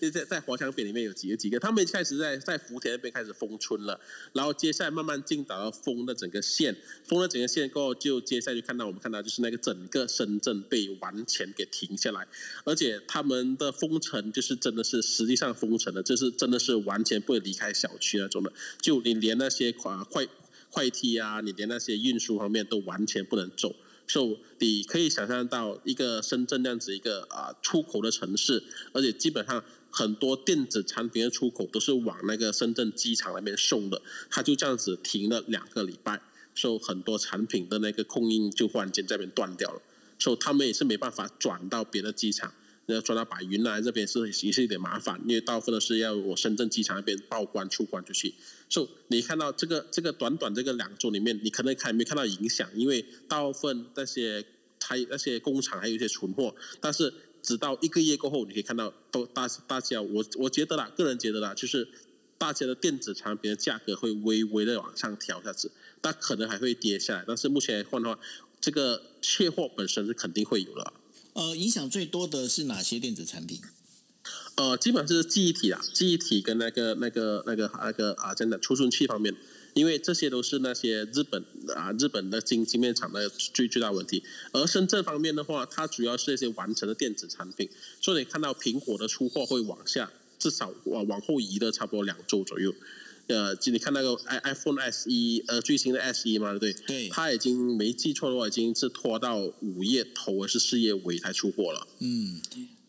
A: 就 在在华强北里面有几个几个，他们开始在在福田那边开始封村了，然后接下来慢慢进导到封的整个县，封了整个县过后，就接下来就看到我们看到就是那个整个深圳被完全给停下来，而且他们的封城就是真的是实际上封城的，就是真的是完全不会离开小区那种的，就你连那些快快快梯啊，你连那些运输方面都完全不能走。So, 你可以想象到一个深圳这样子一个啊出口的城市，而且基本上很多电子产品的出口都是往那个深圳机场那边送的，它就这样子停了两个礼拜，所以很多产品的那个供应就忽然间这边断掉了，所以他们也是没办法转到别的机场。要转到白云来这边是也是有点麻烦，因为大部分都是要我深圳机场那边报关出关出去。所以你看到这个这个短短这个两周里面，你可能还没看到影响，因为大部分那些还那些工厂还有一些存货。但是直到一个月过后，你可以看到都大大家我我觉得啦，个人觉得啦，就是大家的电子产品的价格会微微的往上调下子，但可能还会跌下来。但是目前来看的话，这个缺货本身是肯定会有的。
B: 呃，影响最多的是哪些电子产品？
A: 呃，基本上是记忆体啊，记忆体跟那个、那个、那个、那个啊，真的储存器方面，因为这些都是那些日本啊、日本的晶晶片厂的最最大问题。而深圳方面的话，它主要是一些完成的电子产品，所以你看到苹果的出货会往下，至少往往后移了差不多两周左右。呃，就你看那个 i iPhone S 一，呃，最新的 S 一嘛，对不对？
B: 对。
A: 它已经没记错的话，已经是拖到五月头还是四月尾才出货了。
B: 嗯，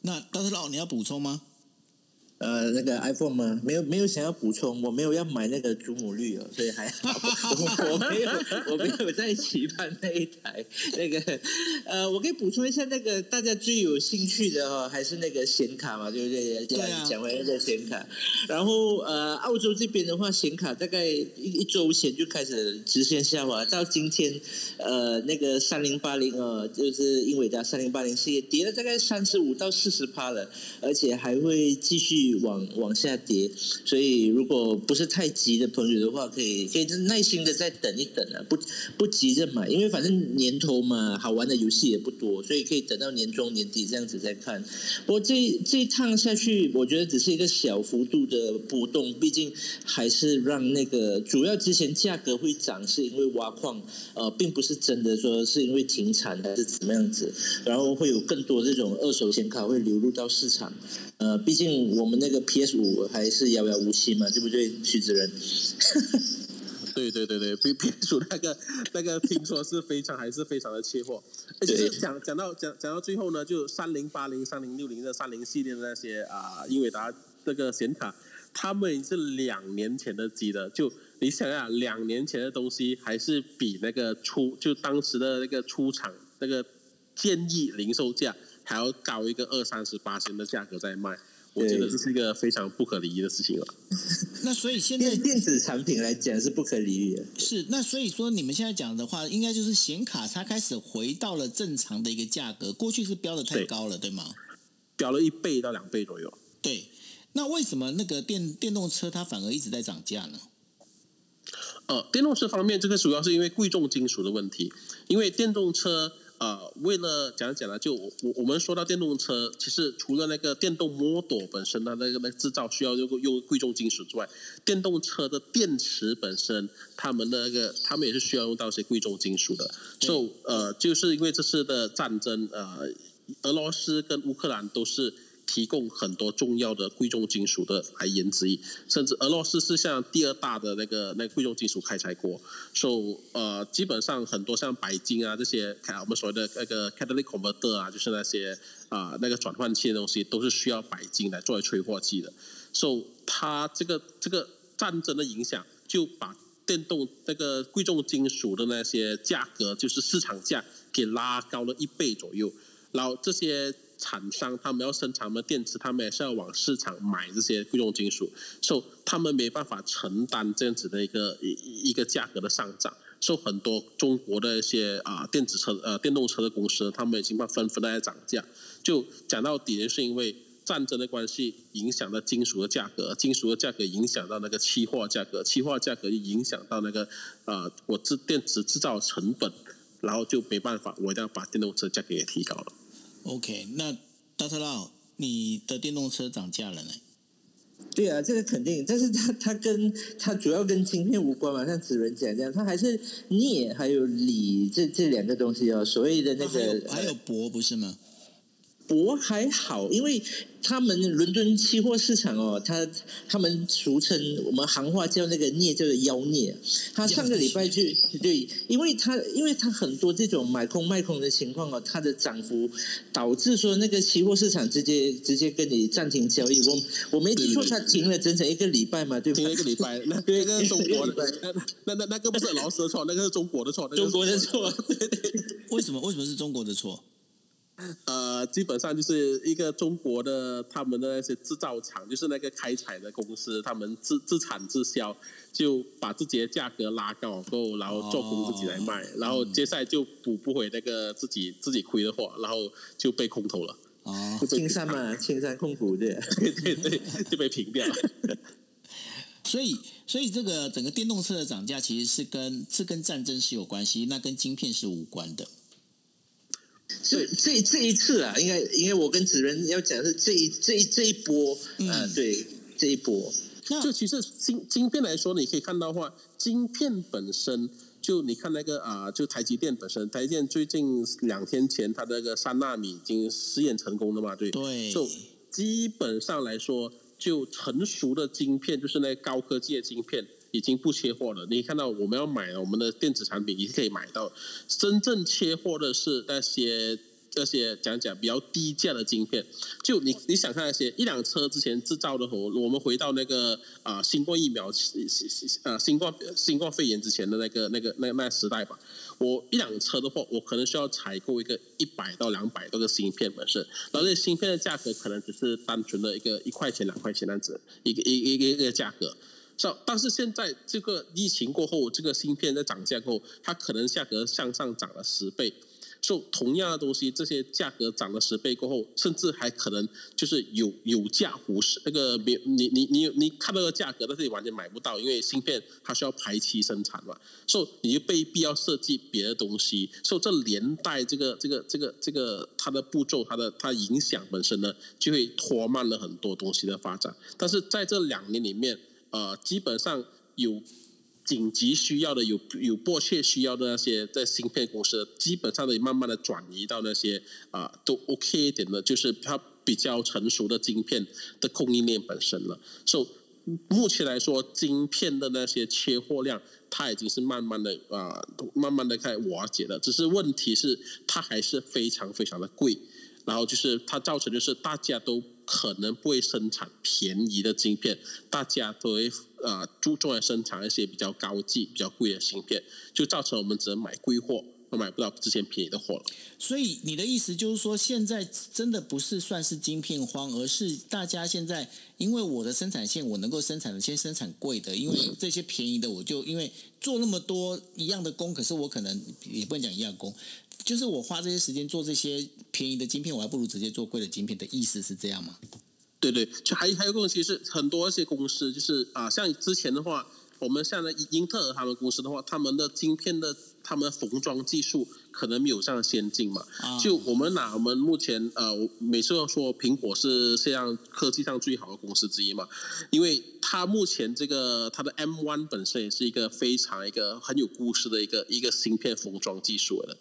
B: 那但是老，你要补充吗？
C: 呃，那个 iPhone 吗？没有，没有想要补充，我没有要买那个祖母绿哦，所以还好，我我没有，我没有在期盼那一台那个。呃，我可以补充一下，那个大家最有兴趣的哈，还是那个显卡嘛，对不对？
B: 对啊。
C: 讲回那个显卡，然后呃，澳洲这边的话，显卡大概一一周前就开始直线下滑，到今天，呃，那个三零八零呃，就是英伟达三零八零系列跌了大概三十五到四十趴了，而且还会继续。往往下跌，所以如果不是太急的朋友的话，可以可以耐心的再等一等啊，不不急着买，因为反正年头嘛，好玩的游戏也不多，所以可以等到年终年底这样子再看。不过这这一趟下去，我觉得只是一个小幅度的波动，毕竟还是让那个主要之前价格会涨，是因为挖矿，呃，并不是真的说是因为停产还是怎么样子，然后会有更多这种二手显卡会流入到市场。呃，毕竟我们那个 PS 五还是遥遥无期嘛，对不对，徐子仁？
A: 对对对对，P PS 五那个那个听说是非常还是非常的缺货。就是讲讲到讲讲到最后呢，就三零八零、三零六零的三零系列的那些啊，英伟达那个显卡，他们是两年前的机的。就你想想，两年前的东西还是比那个出就当时的那个出厂那个建议零售价。还要高一个二三十八千的价格在卖，我觉得这是一个非常不可理喻的事情了。
B: 那所以现在
C: 电子产品来讲是不可理喻的。
B: 是，那所以说你们现在讲的话，应该就是显卡它开始回到了正常的一个价格，过去是标的太高了，对吗？
A: 标了一倍到两倍左右。
B: 对，那为什么那个电电动车它反而一直在涨价呢？
A: 呃，电动车方面，这个主要是因为贵重金属的问题，因为电动车。呃，为了讲讲呢，就我我们说到电动车，其实除了那个电动 model 本身的那个那制造需要用用贵重金属之外，电动车的电池本身，他们的那个他们也是需要用到一些贵重金属的。就呃，就是因为这次的战争，呃，俄罗斯跟乌克兰都是。提供很多重要的贵重金属的来源之一，甚至俄罗斯是像第二大的那个那贵重金属开采国，所以呃，基本上很多像白金啊这些，我们所谓的那个 catalytic converter 啊，就是那些啊那个转换器的东西，都是需要白金来作为催化剂的。所以它这个这个战争的影响，就把电动那个贵重金属的那些价格，就是市场价给拉高了一倍左右，然后这些。厂商他们要生产的电池，他们也是要往市场买这些贵重金属，所以他们没办法承担这样子的一个一一个价格的上涨。所以很多中国的一些啊电子车呃电动车的公司，他们已经把纷纷在涨价。就讲到底，是因为战争的关系影响到金属的价格，金属的价格影响到那个期货价格，期货价格就影响到那个呃我制电池制造成本，然后就没办法，我一定要把电动车价格也提高了。
B: OK，那大特拉，你的电动车涨价了呢？
C: 对啊，这个肯定，但是它 它跟它主要跟芯片无关嘛，像子仁讲这样，它还是镍还有锂这这两个东西哦，所谓的那个
B: 还有铂不是吗？
C: 铂还好，因为。他们伦敦期货市场哦，他他们俗称我们行话叫那个镍叫做妖镍。他上个礼拜就对，因为他因为他很多这种买空卖空的情况哦，它的涨幅导致说那个期货市场直接直接跟你暂停交易。我我没记错，他停了整整一个礼拜嘛，对不
A: 对？停了一个礼拜，那那个中国的，那那那个不是老师的错，那个是中国的错，
C: 中国的错。
B: 为什么为什么是中国的错？
A: 呃，基本上就是一个中国的他们的那些制造厂，就是那个开采的公司，他们自自产自销，就把自己的价格拉高后，然后做空自己来卖，然后接下来就补不回那个自己自己亏的货，然后就被空投了。
C: 哦，青山嘛，青山控股对，
A: 对对对，就被平掉了。
B: 所以，所以这个整个电动车的涨价其实是跟是跟战争是有关系，那跟晶片是无关的。
C: 这这这一次啊，应该应该我跟子仁要讲的是这一这一这一波啊，对这一波。
A: 那就其实晶晶片来说，你可以看到话，晶片本身就你看那个啊，就台积电本身，台积电最近两天前它那个三纳米已经试验成功了嘛，对，
B: 对，
A: 就基本上来说，就成熟的晶片就是那高科技的晶片。已经不缺货了。你看到我们要买我们的电子产品，也可以买到。真正缺货的是那些那些讲讲比较低价的晶片。就你你想看那些一辆车之前制造的时候，我们回到那个啊新冠疫苗呃新冠新冠肺炎之前的那个那个那那时代吧。我一辆车的话，我可能需要采购一个一百到两百多个芯片本身，然后这芯片的价格可能只是单纯的一个一块钱两块钱那样子一个一一个一个价格。是，但是现在这个疫情过后，这个芯片在涨价后，它可能价格向上涨了十倍。就同样的东西，这些价格涨了十倍过后，甚至还可能就是有有价无市。那个别你你你你看到的价格，但是你完全买不到，因为芯片它需要排期生产嘛，所以你就被必要设计别的东西。所以这连带这个这个这个这个它的步骤，它的它影响本身呢，就会拖慢了很多东西的发展。但是在这两年里面，呃，基本上有。紧急需要的有有迫切需要的那些在芯片公司，基本上都慢慢的转移到那些啊都 OK 一点的，就是它比较成熟的晶片的供应链本身了。所以目前来说，晶片的那些缺货量，它已经是慢慢的啊慢慢的开始瓦解了。只是问题是，它还是非常非常的贵。然后就是它造成就是大家都可能不会生产便宜的晶片，大家都会呃注重来生产一些比较高级、比较贵的芯片，就造成我们只能买贵货，而买不到之前便宜的货了。
B: 所以你的意思就是说，现在真的不是算是晶片荒，而是大家现在因为我的生产线我能够生产的先生产贵的，因为这些便宜的我就因为做那么多一样的工，可是我可能也不能讲一样工。就是我花这些时间做这些便宜的晶片，我还不如直接做贵的晶片的意思是这样吗？
A: 对对，就还还有个问题是，很多一些公司就是啊，像之前的话，我们像那英特尔他们公司的话，他们的晶片的他们的封装技术可能没有这样先进嘛。就我们拿我们目前呃，每次都说苹果是这样科技上最好的公司之一嘛，因为它目前这个它的 M One 本身也是一个非常一个很有故事的一个一个芯片封装技术的。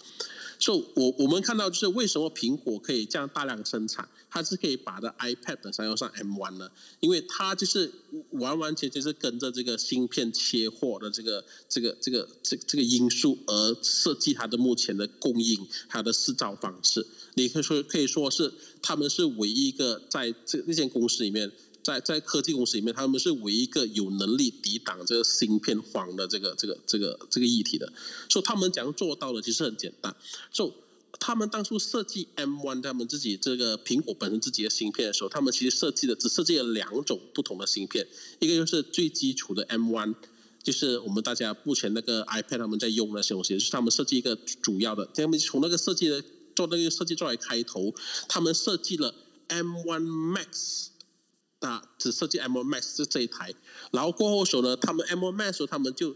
A: 就我我们看到，就是为什么苹果可以这样大量生产，它是可以把的 iPad 上用上 M1 呢？因为它就是完完全全是跟着这个芯片切货的这个这个这个这这个因素而设计它的目前的供应，它的制造方式。你可以说可以说是他们是唯一一个在这那间公司里面。在在科技公司里面，他们是唯一一个有能力抵挡这个芯片荒的这个这个这个这个议题的。所以他们怎样做到的，其实很简单。所以他们当初设计 M1，他们自己这个苹果本身自己的芯片的时候，他们其实设计的只设计了两种不同的芯片，一个就是最基础的 M1，就是我们大家目前那个 iPad 他们在用那些东西，是他们设计一个主要的。他们从那个设计的做那个设计作为开头，他们设计了 M1 Max。那只设计 M1 Max 是这一台，然后过后时候呢，他们 M1 Max 他们就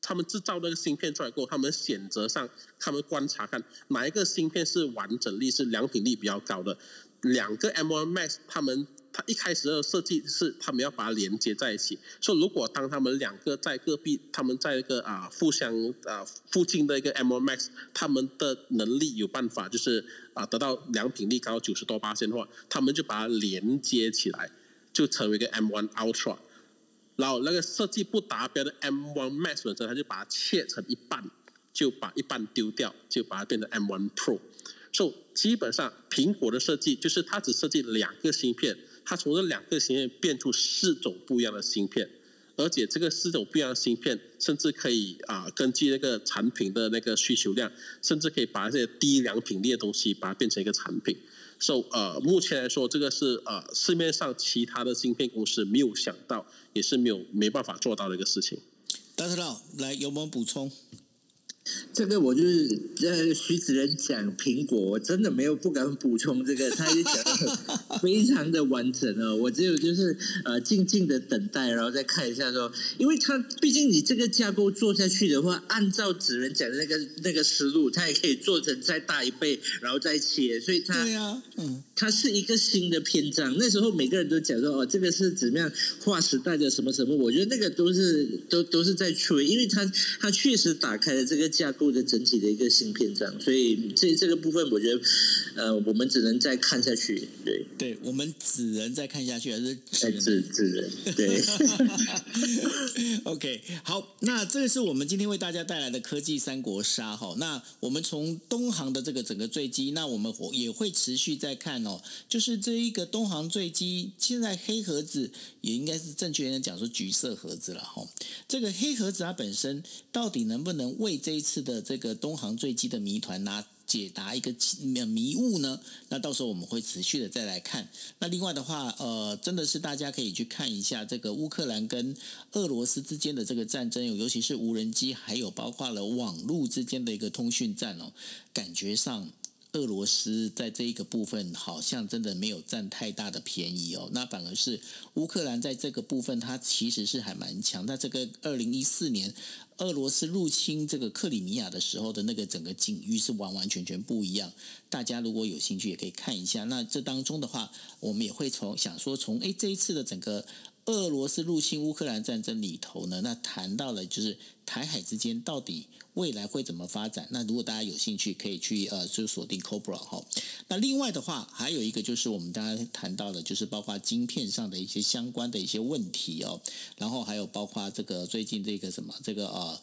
A: 他们制造那个芯片出来过后，他们选择上，他们观察看哪一个芯片是完整率是良品率比较高的，两个 M1 Max 他们。他一开始的设计是他们要把它连接在一起，说如果当他们两个在隔壁，他们在一个啊互相啊附近的一个 M1 Max，他们的能力有办法就是啊得到良品率高九十多八千的话，他们就把它连接起来，就成为一个 M1 Ultra。然后那个设计不达标的 M1 Max 本身，它就把它切成一半，就把一半丢掉，就把它变成 M1 Pro。so, 基本上苹果的设计就是它只设计两个芯片。它从这两个芯片变出四种不一样的芯片，而且这个四种不一样的芯片，甚至可以啊根据那个产品的那个需求量，甚至可以把这些低良品率的东西，把它变成一个产品。所以呃，目前来说，这个是呃市面上其他的芯片公司没有想到，也是没有没办法做到的一个事情。
B: 大家好，来有没有补充？
C: 这个我就是呃，徐子仁讲苹果，我真的没有不敢补充这个，他也讲的非常的完整哦。我只有就是呃，静静的等待，然后再看一下说，因为他毕竟你这个架构做下去的话，按照子仁讲的那个那个思路，它也可以做成再大一倍，然后再切，所以它
B: 对啊，嗯，
C: 它是一个新的篇章。那时候每个人都讲说哦，这个是怎么样划时代的什么什么，我觉得那个都是都都是在吹，因为他他确实打开了这个。架构的整体的一个芯片上，所以这这个部分我觉得，呃，我们只能再看下去。对，
B: 对我们只能再看下去，还是
C: 只只能对。
B: OK，好，那这个是我们今天为大家带来的科技三国杀哈。那我们从东航的这个整个坠机，那我们也会持续在看哦，就是这一个东航坠机，现在黑盒子也应该是正确的讲说橘色盒子了哈。这个黑盒子它本身到底能不能为这一次的这个东航坠机的谜团呢解答一个迷雾呢？那到时候我们会持续的再来看。那另外的话，呃，真的是大家可以去看一下这个乌克兰跟俄罗斯之间的这个战争，尤其是无人机，还有包括了网络之间的一个通讯战哦，感觉上。俄罗斯在这一个部分好像真的没有占太大的便宜哦，那反而是乌克兰在这个部分，它其实是还蛮强。那这个二零一四年俄罗斯入侵这个克里米亚的时候的那个整个境遇是完完全全不一样。大家如果有兴趣也可以看一下。那这当中的话，我们也会从想说从诶这一次的整个。俄罗斯入侵乌克兰战争里头呢，那谈到了就是台海之间到底未来会怎么发展？那如果大家有兴趣，可以去呃就锁定 Cobra 哈。那另外的话，还有一个就是我们大家谈到的，就是包括晶片上的一些相关的一些问题哦。然后还有包括这个最近这个什么这个呃。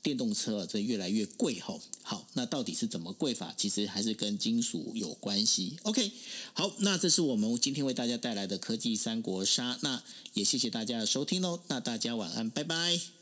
B: 电动车这越来越贵吼，好，那到底是怎么贵法？其实还是跟金属有关系。OK，好，那这是我们今天为大家带来的科技三国杀，那也谢谢大家的收听喽，那大家晚安，拜拜。